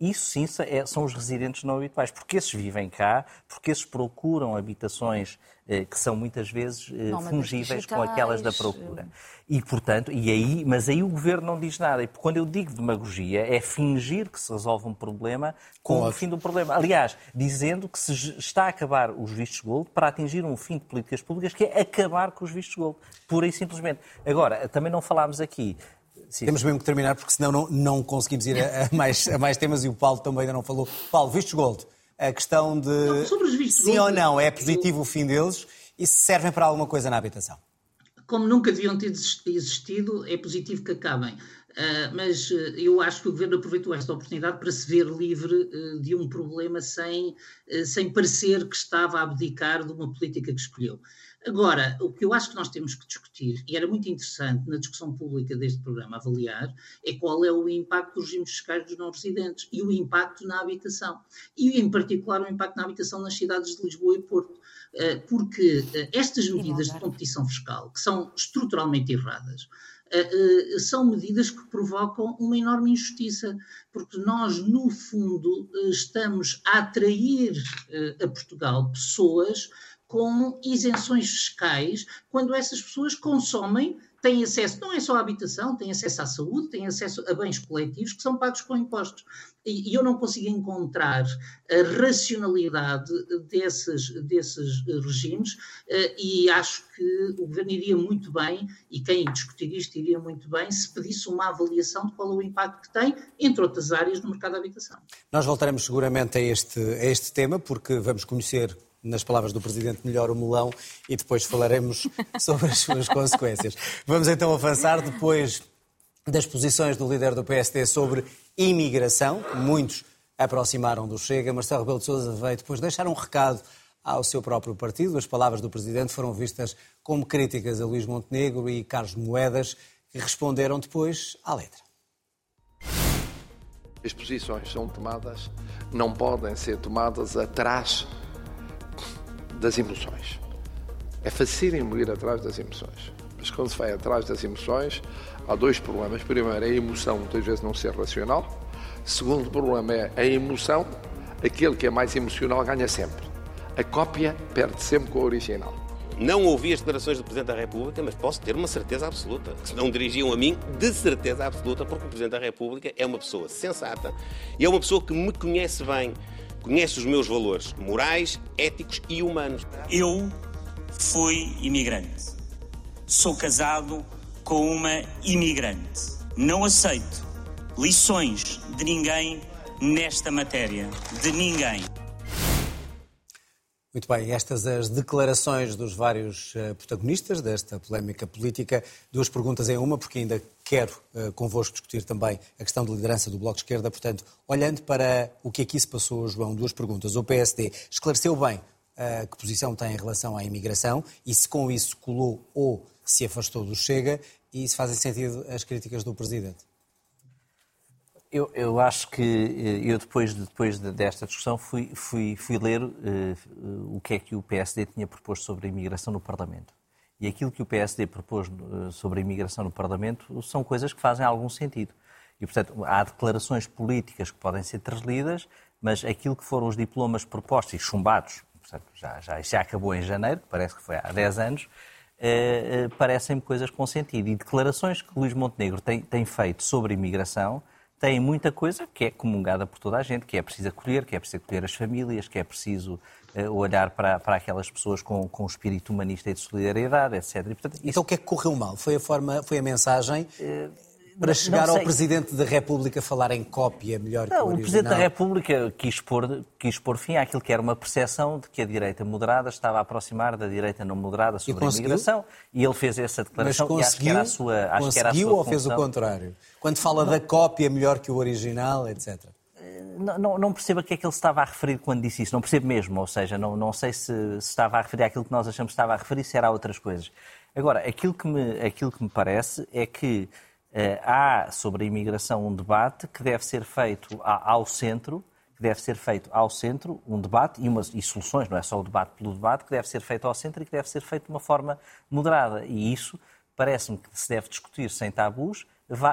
isso sim é, são os residentes não habituais, porque esses vivem cá, porque esses procuram habitações eh, que são muitas vezes eh, fungíveis com aquelas da procura. E, portanto, e aí, mas aí o governo não diz nada. E quando eu digo demagogia, é fingir que se resolve um problema com o fim do problema. Aliás, dizendo que se está a acabar os vistos gold para atingir um fim de políticas públicas que é acabar com os vistos gold, pura e simplesmente. Agora, também não falámos aqui Sim. Temos mesmo que terminar, porque senão não, não conseguimos ir a, a, mais, a mais temas e o Paulo também ainda não falou. Paulo, vistos gold, a questão de não, sim gold, ou não é positivo eu... o fim deles e se servem para alguma coisa na habitação? Como nunca deviam ter existido, é positivo que acabem. Uh, mas uh, eu acho que o governo aproveitou esta oportunidade para se ver livre uh, de um problema sem, sem parecer que estava a abdicar de uma política que escolheu. Agora, o que eu acho que nós temos que discutir, e era muito interessante na discussão pública deste programa avaliar, é qual é o impacto dos regimes fiscais dos não-residentes e o impacto na habitação. E, em particular, o impacto na habitação nas cidades de Lisboa e Porto. Eh, porque eh, estas medidas de competição fiscal, que são estruturalmente erradas, Uh, são medidas que provocam uma enorme injustiça, porque nós, no fundo, estamos a atrair a Portugal pessoas com isenções fiscais quando essas pessoas consomem, têm acesso não é só à habitação, têm acesso à saúde, têm acesso a bens coletivos que são pagos com impostos. E, eu não consigo encontrar a racionalidade desses, desses regimes eh, e acho que o governo iria muito bem, e quem discutir isto iria muito bem, se pedisse uma avaliação de qual é o impacto que tem, entre outras áreas, no mercado da habitação. Nós voltaremos seguramente a este, a este tema, porque vamos conhecer nas palavras do Presidente, melhor o melão e depois falaremos sobre as suas consequências. Vamos então avançar depois das posições do líder do PSD sobre imigração. Muitos aproximaram do Chega. Marcelo Rebelo de Sousa veio depois deixar um recado ao seu próprio partido. As palavras do Presidente foram vistas como críticas a Luís Montenegro e Carlos Moedas, que responderam depois à letra. As posições são tomadas, não podem ser tomadas atrás das emoções. É facílimo ir atrás das emoções. Mas quando se vai atrás das emoções, há dois problemas. Primeiro, a emoção muitas vezes não ser racional. Segundo problema é a emoção, aquele que é mais emocional ganha sempre. A cópia perde sempre com a original. Não ouvi as declarações do Presidente da República, mas posso ter uma certeza absoluta. Que se não dirigiam a mim, de certeza absoluta, porque o Presidente da República é uma pessoa sensata e é uma pessoa que me conhece bem conhece os meus valores morais, éticos e humanos. Eu fui imigrante. Sou casado com uma imigrante. Não aceito lições de ninguém nesta matéria. De ninguém. Muito bem, estas as declarações dos vários uh, protagonistas desta polémica política. Duas perguntas em uma, porque ainda quero uh, convosco discutir também a questão de liderança do Bloco de Esquerda. Portanto, olhando para o que aqui se passou, João, duas perguntas. O PSD esclareceu bem uh, que posição tem em relação à imigração e se com isso colou ou se afastou do Chega e se fazem sentido as críticas do Presidente. Eu, eu, acho que eh, eu depois, depois desta discussão fui, fui, fui ler uh, o que é que o PSD tinha proposto sobre a imigração no Parlamento. E aquilo que o PSD propôs uh, sobre a imigração no Parlamento são coisas que fazem algum sentido. E, portanto, há declarações políticas que podem ser translidas, mas aquilo que foram os diplomas propostos e chumbados, portanto, já, já, já acabou em janeiro, parece que foi há 10 anos, uh, parecem-me coisas com sentido. E declarações que Luís Montenegro tem, tem feito sobre a imigração tem muita coisa que é comungada por toda a gente, que é preciso acolher, que é preciso acolher as famílias, que é preciso uh, olhar para, para aquelas pessoas com, com espírito humanista e de solidariedade, etc. E, portanto, isso... Então o que é que correu mal? Foi a forma, foi a mensagem? Uh para chegar ao Presidente da República falar em cópia melhor não, que o original? O Presidente da República quis pôr, quis pôr fim àquilo que era uma percepção de que a direita moderada estava a aproximar da direita não moderada sobre a imigração e ele fez essa declaração Mas conseguiu, e acho que era a sua acho conseguiu que era a sua ou função. fez o contrário? Quando fala não. da cópia melhor que o original, etc. Não, não, não, percebo a que é que ele estava a referir quando disse isso. Não percebo mesmo. Ou seja, não, não sei se, se estava a referir àquilo que nós achamos que estava a referir, se era a outras coisas. Agora, aquilo que me, aquilo que me parece é que eh, há sobre a imigração um debate que deve ser feito ao centro, que deve ser feito ao centro, um debate e, umas, e soluções, não é só o debate pelo debate, que deve ser feito ao centro e que deve ser feito de uma forma moderada. E isso parece-me que se deve discutir sem tabus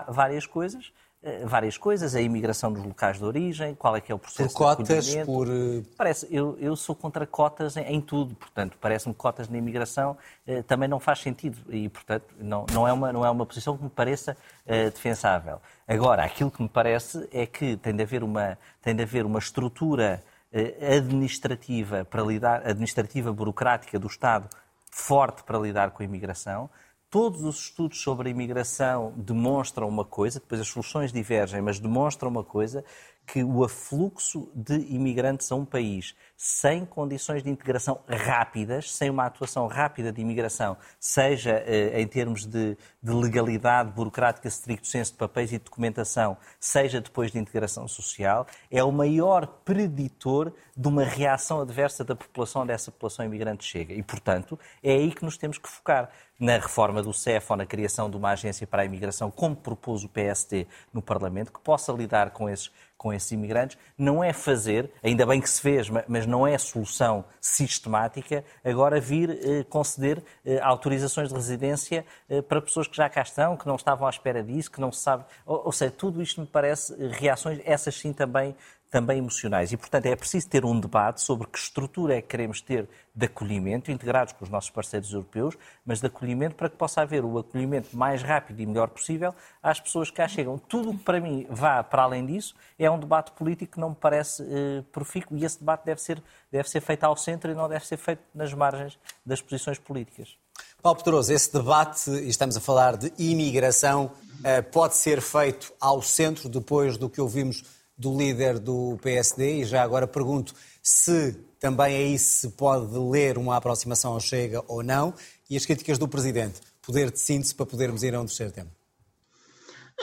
várias coisas, eh, várias coisas, a imigração dos locais de origem, qual é que é o processo por cotas, de por eh, Parece, eu, eu sou contra cotas em, em tudo, portanto, parece-me que cotas na imigração eh, também não faz sentido e, portanto, não, não, é, uma, não é uma posição que me pareça eh, defensável. Agora, aquilo que me parece é que tem de haver uma, tem de haver uma estrutura eh, administrativa para lidar, administrativa burocrática do Estado forte para lidar com a imigração, todos os estudos sobre a imigração demonstram uma coisa, depois as soluções divergem, mas demonstram uma coisa, que o afluxo de imigrantes a um país sem condições de integração rápidas, sem uma atuação rápida de imigração, seja eh, em termos de, de, legalidade burocrática, stricto senso de papéis e documentação, seja depois de integração social, é o maior preditor de uma reação adversa da população dessa população imigrante chega. E, portanto, é aí que nos temos que focar. Na reforma do CEF ou na criação de uma agência para a imigração, como propôs o PST no Parlamento, que possa lidar com esses com esses imigrantes, não é fazer, ainda bem que se fez, mas não é solução sistemática, agora vir eh, conceder eh, autorizações de residência eh, para pessoas que já cá estão, que não estavam à espera disso, que não se sabe. Ou seja, tudo isto me parece reações, essas sim também também emocionais. E, portanto, é preciso ter um debate sobre que estrutura é que queremos ter de acolhimento, integrados com os nossos parceiros europeus, mas de acolhimento para que possa haver o acolhimento mais rápido e melhor possível às pessoas que cá chegam. Tudo que para mim vá para além disso é um debate político que não me parece eh, profícuo e esse debate deve ser, deve ser feito ao centro e não deve ser feito nas margens das posições políticas. Paulo Pedroso, esse debate, e estamos a falar de imigração, eh, pode ser feito ao centro depois do que ouvimos do líder do PSD e já agora pergunto se também aí se pode ler uma aproximação ao Chega ou não e as críticas do Presidente. Poder de síntese para podermos ir a um terceiro tema.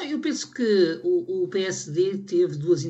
Eu penso que o, PSD teve duas.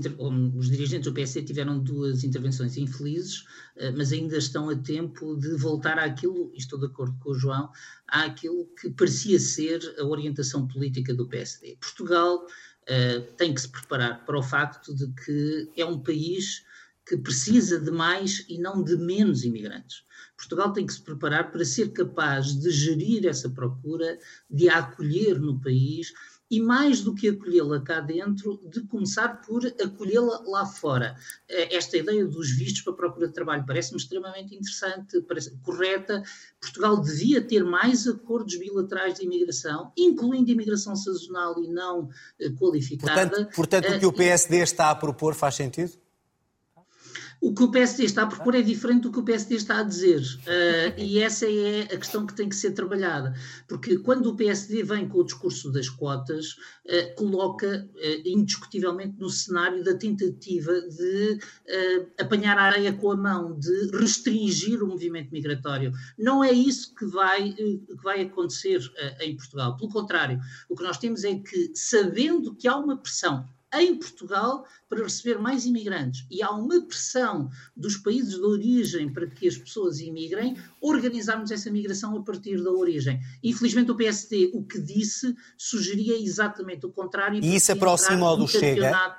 Os dirigentes do PSD tiveram duas intervenções infelizes, eh, mas ainda estão a tempo de voltar àquilo, estou de acordo com o João, àquilo que parecia ser a orientação política do PSD. Portugal uh, tem que se preparar para o facto de que é um país que precisa de mais e não de menos imigrantes. Portugal tem que se preparar para ser capaz de gerir essa procura, de a acolher no país e mais do que acolhê-la cá dentro, de começar por acolhê-la lá fora. Eh, esta ideia dos vistos para procura de trabalho parece-me extremamente interessante, parece correta. Portugal devia ter mais acordos bilaterais de imigração, incluindo imigração sazonal e não eh, qualificada. Portanto, portanto o que o eh, PSD está a propor faz sentido? O que o PSD está a propor é diferente do que o PSD está a dizer. Uh, e essa é a questão que tem que ser trabalhada. Porque quando o PSD vem com o discurso das cotas, uh, coloca uh, indiscutivelmente no cenário da tentativa de apanhar a areia com a mão, de restringir o movimento migratório. Não é isso que vai, que vai acontecer em Portugal. Pelo contrário, o que nós temos é que, sabendo que há uma pressão em Portugal para receber mais imigrantes. E há uma pressão dos países de origem para que as pessoas imigrem, organizarmos essa migração a partir da origem. Infelizmente, o PSD, o que disse, sugeria exatamente o contrário. E isso aproxima do Chega?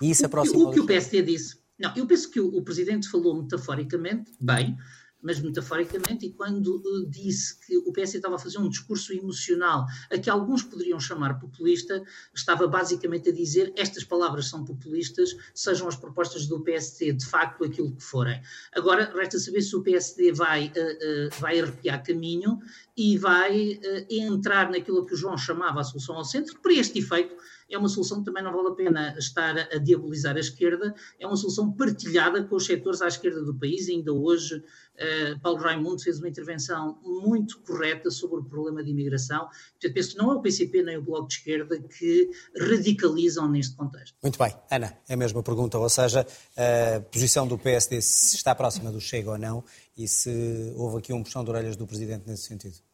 E isso aproxima o, o que o PSD disse. Não, eu penso que o, o Presidente falou metaforicamente, bem, mas metaforicamente, e quando uh, disse que o PS estava a fazer um discurso emocional, a que alguns poderiam chamar populista, estava basicamente a dizer estas palavras são populistas, sejam as propostas do PSD de facto aquilo que forem. Agora, resta saber se o PSD vai, uh, uh, vai arrepiar caminho e vai entrar naquilo que o João chamava a solução ao centro, para este efeito é uma solução que também não vale a pena estar a diabolizar a esquerda, é uma solução partilhada com os setores à esquerda do país, ainda hoje uh, Paulo Raimundo fez uma intervenção muito correta sobre o problema de imigração, portanto penso que não é o PCP nem o Bloco de Esquerda que radicalizam neste contexto. Muito bem. Ana, é a mesma pergunta, ou seja, a posição do PSD se está próxima do Chega ou não e se houve aqui um puxão de orelhas do Presidente nesse sentido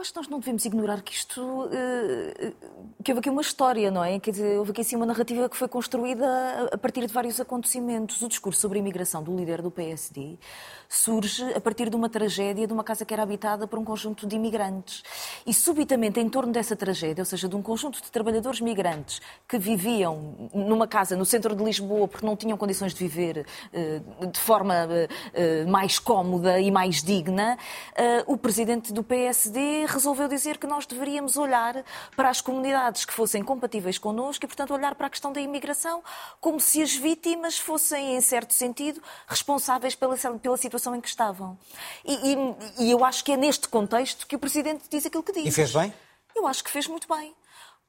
acho que nós não devemos ignorar que isto. Eh, que houve aqui uma história, não é? Quer houve aqui assim uma narrativa que foi construída a partir de vários acontecimentos. O discurso sobre a imigração do líder do PSD surge a partir de uma tragédia de uma casa que era habitada por um conjunto de imigrantes. E subitamente, em torno dessa tragédia, ou seja, de um conjunto de trabalhadores migrantes que viviam numa casa no centro de Lisboa porque não tinham condições de viver eh, de forma eh, mais cómoda e mais digna, o presidente do PSD resolveu dizer que nós deveríamos olhar para as comunidades que fossem compatíveis connosco e, portanto, olhar para a questão da imigração como se as vítimas fossem, em certo sentido, responsáveis pela, pela situação em que estavam. E, e, e eu acho que é neste contexto que o Presidente diz aquilo que diz. E fez bem? Eu acho que fez muito bem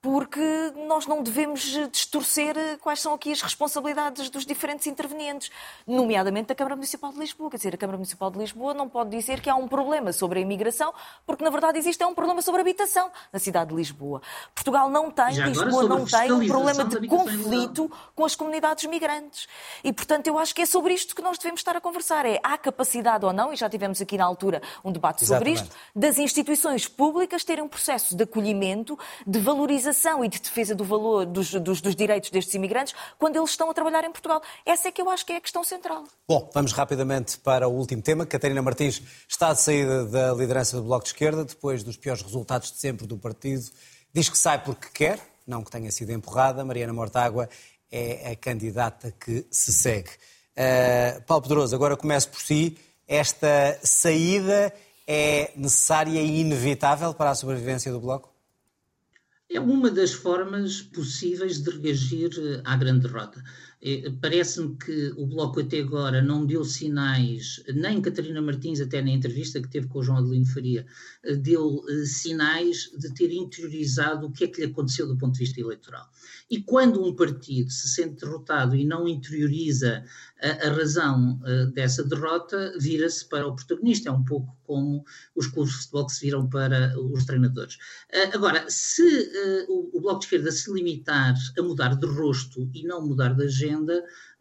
porque nós não devemos distorcer quais são aqui as responsabilidades dos diferentes intervenientes, nomeadamente da Câmara Municipal de Lisboa. Quer dizer, a Câmara Municipal de Lisboa não pode dizer que há um problema sobre a imigração, porque na verdade existe é um problema sobre a habitação na cidade de Lisboa. Portugal não tem, Lisboa não tem um problema de conflito com as comunidades migrantes. E, portanto, eu acho que é sobre isto que nós devemos estar a conversar. É, há capacidade ou não, e já tivemos aqui na altura um debate Exatamente. sobre isto, das instituições públicas terem um processo de acolhimento, de valorização e de defesa do valor dos, dos, dos, direitos destes imigrantes quando eles estão a trabalhar em Portugal. Essa é que eu acho que é a questão central. Bom, vamos rapidamente para o último tema. Catarina Martins está de saída da liderança do Bloco de Esquerda depois dos piores resultados de sempre do partido. Diz que sai porque quer, não que tenha sido empurrada. Mariana Mortágua é a candidata que se segue. Uh, Paulo Pedroso, agora começo por si. Esta saída é necessária e inevitável para a sobrevivência do Bloco? É uma das formas possíveis de reagir à grande derrota. É, parece-me que o Bloco até agora não deu sinais, nem Catarina Martins, até na entrevista que teve com o João Adelino Faria, eh, deu eh, sinais de ter interiorizado o que é que lhe aconteceu do ponto de vista eleitoral. E quando um partido se sente derrotado e não interioriza a, a razão dessa derrota, vira-se para o protagonista. É um pouco como os clubes de futebol que se viram para os treinadores. Agora, se o, Bloco de Esquerda se limitar a mudar de rosto e não mudar de agenda,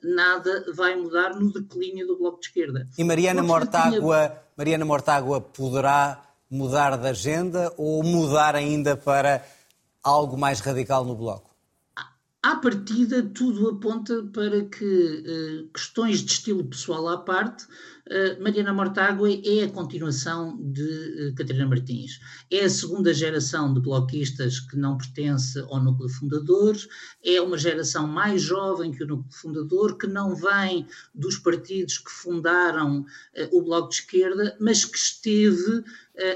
nada vai mudar no declínio do Bloco de Esquerda. E Mariana Mortágua, tinha... Mariana Mortágua poderá mudar de agenda ou mudar ainda para algo mais radical no Bloco? à partida, tudo aponta para que uh, questões de estilo pessoal à parte, Mariana Mortágua é a continuação de uh, Catarina Martins. É a segunda geração de bloquistas que não pertence ao núcleo fundador, é uma geração mais jovem que o núcleo fundador, que não vem dos partidos que fundaram o Bloco de Esquerda, mas que esteve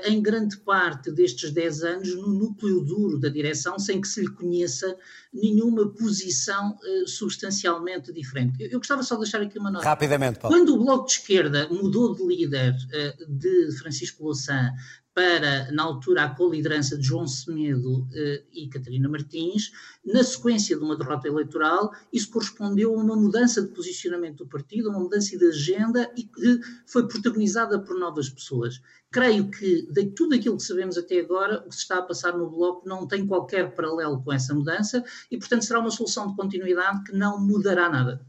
em grande parte destes 10 anos no núcleo duro da direção, sem que se lhe conheça nenhuma posição uh, substancialmente diferente. Eu, eu, gostava só de deixar aqui uma nota. Rapidamente, Paulo. Quando o Bloco de Esquerda mudou de líder uh, de Francisco Louçã para, na altura, a coliderança de João Semedo eh, e Catarina Martins. Na sequência de uma derrota eleitoral, isso correspondeu a uma mudança de posicionamento do partido, uma mudança de agenda e que foi protagonizada por novas pessoas. Creio que, de tudo aquilo que sabemos até agora, o que se está a passar no Bloco não tem qualquer paralelo com essa mudança e, portanto, será uma solução de continuidade que não mudará nada.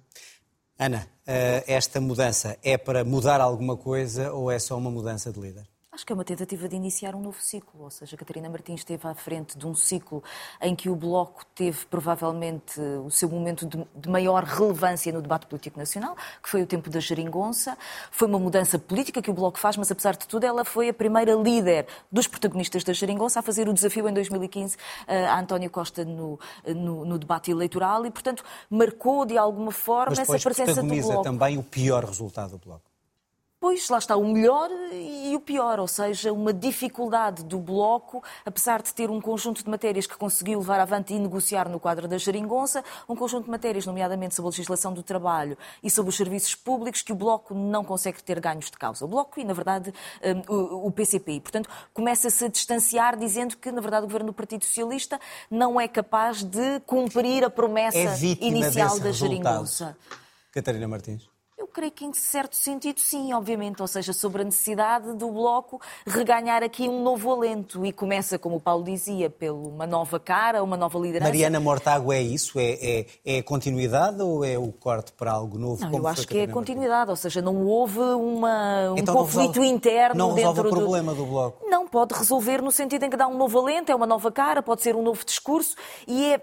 Ana, eh, esta mudança é para mudar alguma coisa ou é só uma mudança de líder? Acho que é uma tentativa de iniciar um novo ciclo, ou seja, Catarina Martins esteve à frente de um ciclo em que o Bloco teve provavelmente o seu momento de, de, maior relevância no debate político nacional, que foi o tempo da geringonça. Foi uma mudança política que o Bloco faz, mas apesar de tudo ela foi a primeira líder dos protagonistas da geringonça a fazer o desafio em 2015 eh, a António Costa no, no, no debate eleitoral e, portanto, marcou de alguma forma mas essa presença do Bloco. também o pior resultado do Bloco. Pois, lá está o melhor e o pior, ou seja, uma dificuldade do Bloco, apesar de ter um conjunto de matérias que conseguiu levar avante e negociar no quadro da geringonça, um conjunto de matérias, nomeadamente sobre a legislação do trabalho e sobre os serviços públicos, que o Bloco não consegue ter ganhos de causa. O Bloco e, na verdade, hum, o PCP. Portanto, começa-se a distanciar, dizendo que, na verdade, o governo do Partido Socialista não é capaz de cumprir a promessa é inicial da resultado. geringonça. Catarina Martins creio que em certo sentido sim, obviamente, ou seja, sobre a necessidade do Bloco reganhar aqui um novo alento e começa, como o Paulo dizia, pela uma nova cara, uma nova liderança. Mariana Mortágua é isso? É, é, é continuidade ou é o corte para algo novo? Não, eu acho que é continuidade, ou seja, não houve uma, um então conflito resolve, interno não dentro o problema do... do Bloco? Não, pode resolver no sentido em que dá um novo alento, é uma nova cara, pode ser um novo discurso e é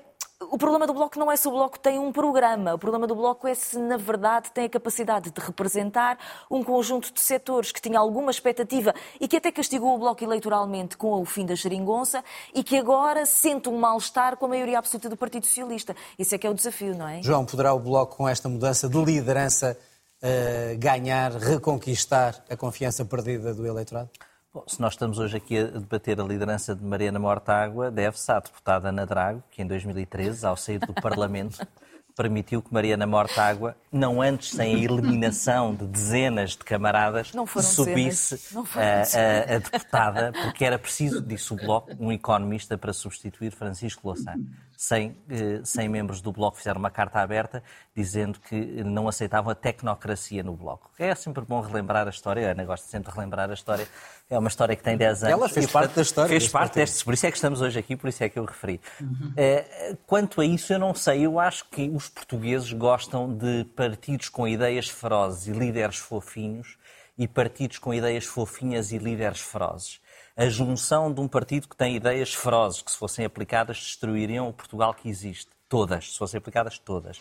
o problema do Bloco não é se o Bloco tem um programa. O problema do Bloco é se, na verdade, tem a capacidade de representar um conjunto de setores que tinha alguma expectativa e que até castigou o Bloco eleitoralmente com o fim da geringonça e que agora sente um mal-estar com a maioria absoluta do Partido Socialista. Isso é que é o desafio, não é? João, poderá o Bloco, com esta mudança de liderança, uh, ganhar, reconquistar a confiança perdida do eleitorado? Bom, se nós estamos hoje aqui a debater a liderança de Mariana Mortágua, deve-se à deputada Ana Drago, que em 2013, ao sair do Parlamento, permitiu que Mariana Mortágua, não antes sem a eliminação de dezenas de camaradas, subisse a, a, a, deputada, porque era preciso, disse o Bloco, um economista para substituir Francisco Louçã. 100, 100 eh, membros do Bloco fizeram uma carta aberta dizendo que não aceitavam a tecnocracia no Bloco. É sempre bom relembrar a história, a Ana gosta sempre de relembrar a história. É uma história que tem 10 anos. Ela fez parte da história. Fez parte destes, por isso é que estamos hoje aqui, por isso é que eu referi. Uhum. É, quanto a isso, eu não sei. Eu acho que os portugueses gostam de partidos com ideias ferozes e líderes fofinhos e partidos com ideias fofinhas e líderes ferozes a junção de um partido que tem ideias ferozes, que se fossem aplicadas destruiriam o Portugal que existe. Todas, se fossem aplicadas todas.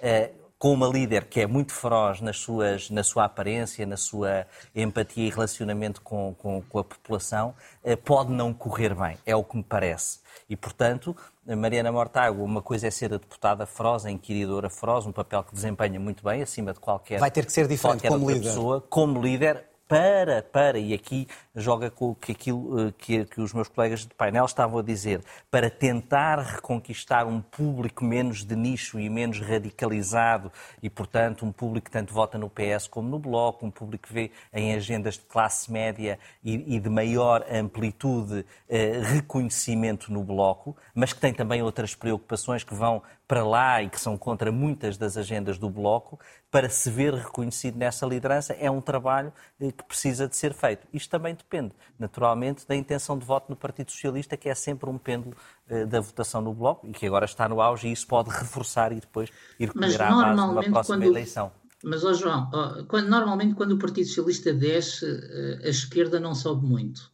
Eh, com uma líder que é muito feroz nas suas, na sua aparência, na sua empatia e relacionamento com, com, com a população, eh, pode não correr bem, é o que me parece. E, portanto, Mariana Mortágua, uma coisa é ser a deputada feroz, a inquiridora feroz, um papel que desempenha muito bem, acima de qualquer, Vai ter que ser diferente como líder. pessoa. Como líder, para, para, e aqui joga com que aquilo eh, que, que, os meus colegas de painel estavam a dizer, para tentar reconquistar um público menos de nicho e menos radicalizado e, portanto, um público que tanto vota no PS como no Bloco, um público que vê em agendas de classe média e, e de maior amplitude eh, reconhecimento no Bloco, mas que tem também outras preocupações que vão para lá e que são contra muitas das agendas do Bloco, para se ver reconhecido nessa liderança, é um trabalho que precisa de ser feito. Isto também depende, naturalmente, da intenção de voto no Partido Socialista, que é sempre um pêndulo eh, da votação no Bloco e que agora está no auge e isso pode reforçar e depois ir colher à base numa próxima quando... eleição. Mas, ó João, quando, normalmente quando o Partido Socialista desce, eh, a esquerda não sobe muito.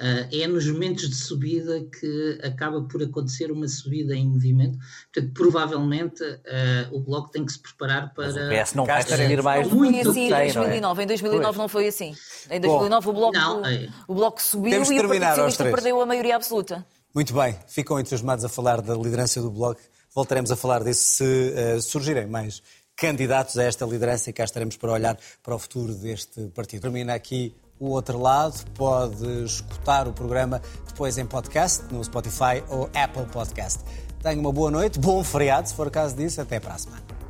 Uh, é nos momentos de subida que acaba por acontecer uma subida em movimento. Portanto, provavelmente uh, o Bloco tem que se preparar para. Mas o PS não vai subir mais não foi assim em 2009. É? Em 2009 não foi assim. Em 2009 Bom, o, bloco, não, é. o Bloco subiu e o Partido Socialista perdeu a maioria absoluta. Muito bem, ficam entusiasmados a falar da liderança do Bloco. Voltaremos a falar disso se uh, surgirem mais candidatos a esta liderança e cá estaremos para olhar para o futuro deste partido. Termina aqui o outro lado. Pode escutar o programa depois em podcast, no Spotify ou Apple Podcast. Tenha uma boa noite, bom feriado, se for caso disso. Até para a semana.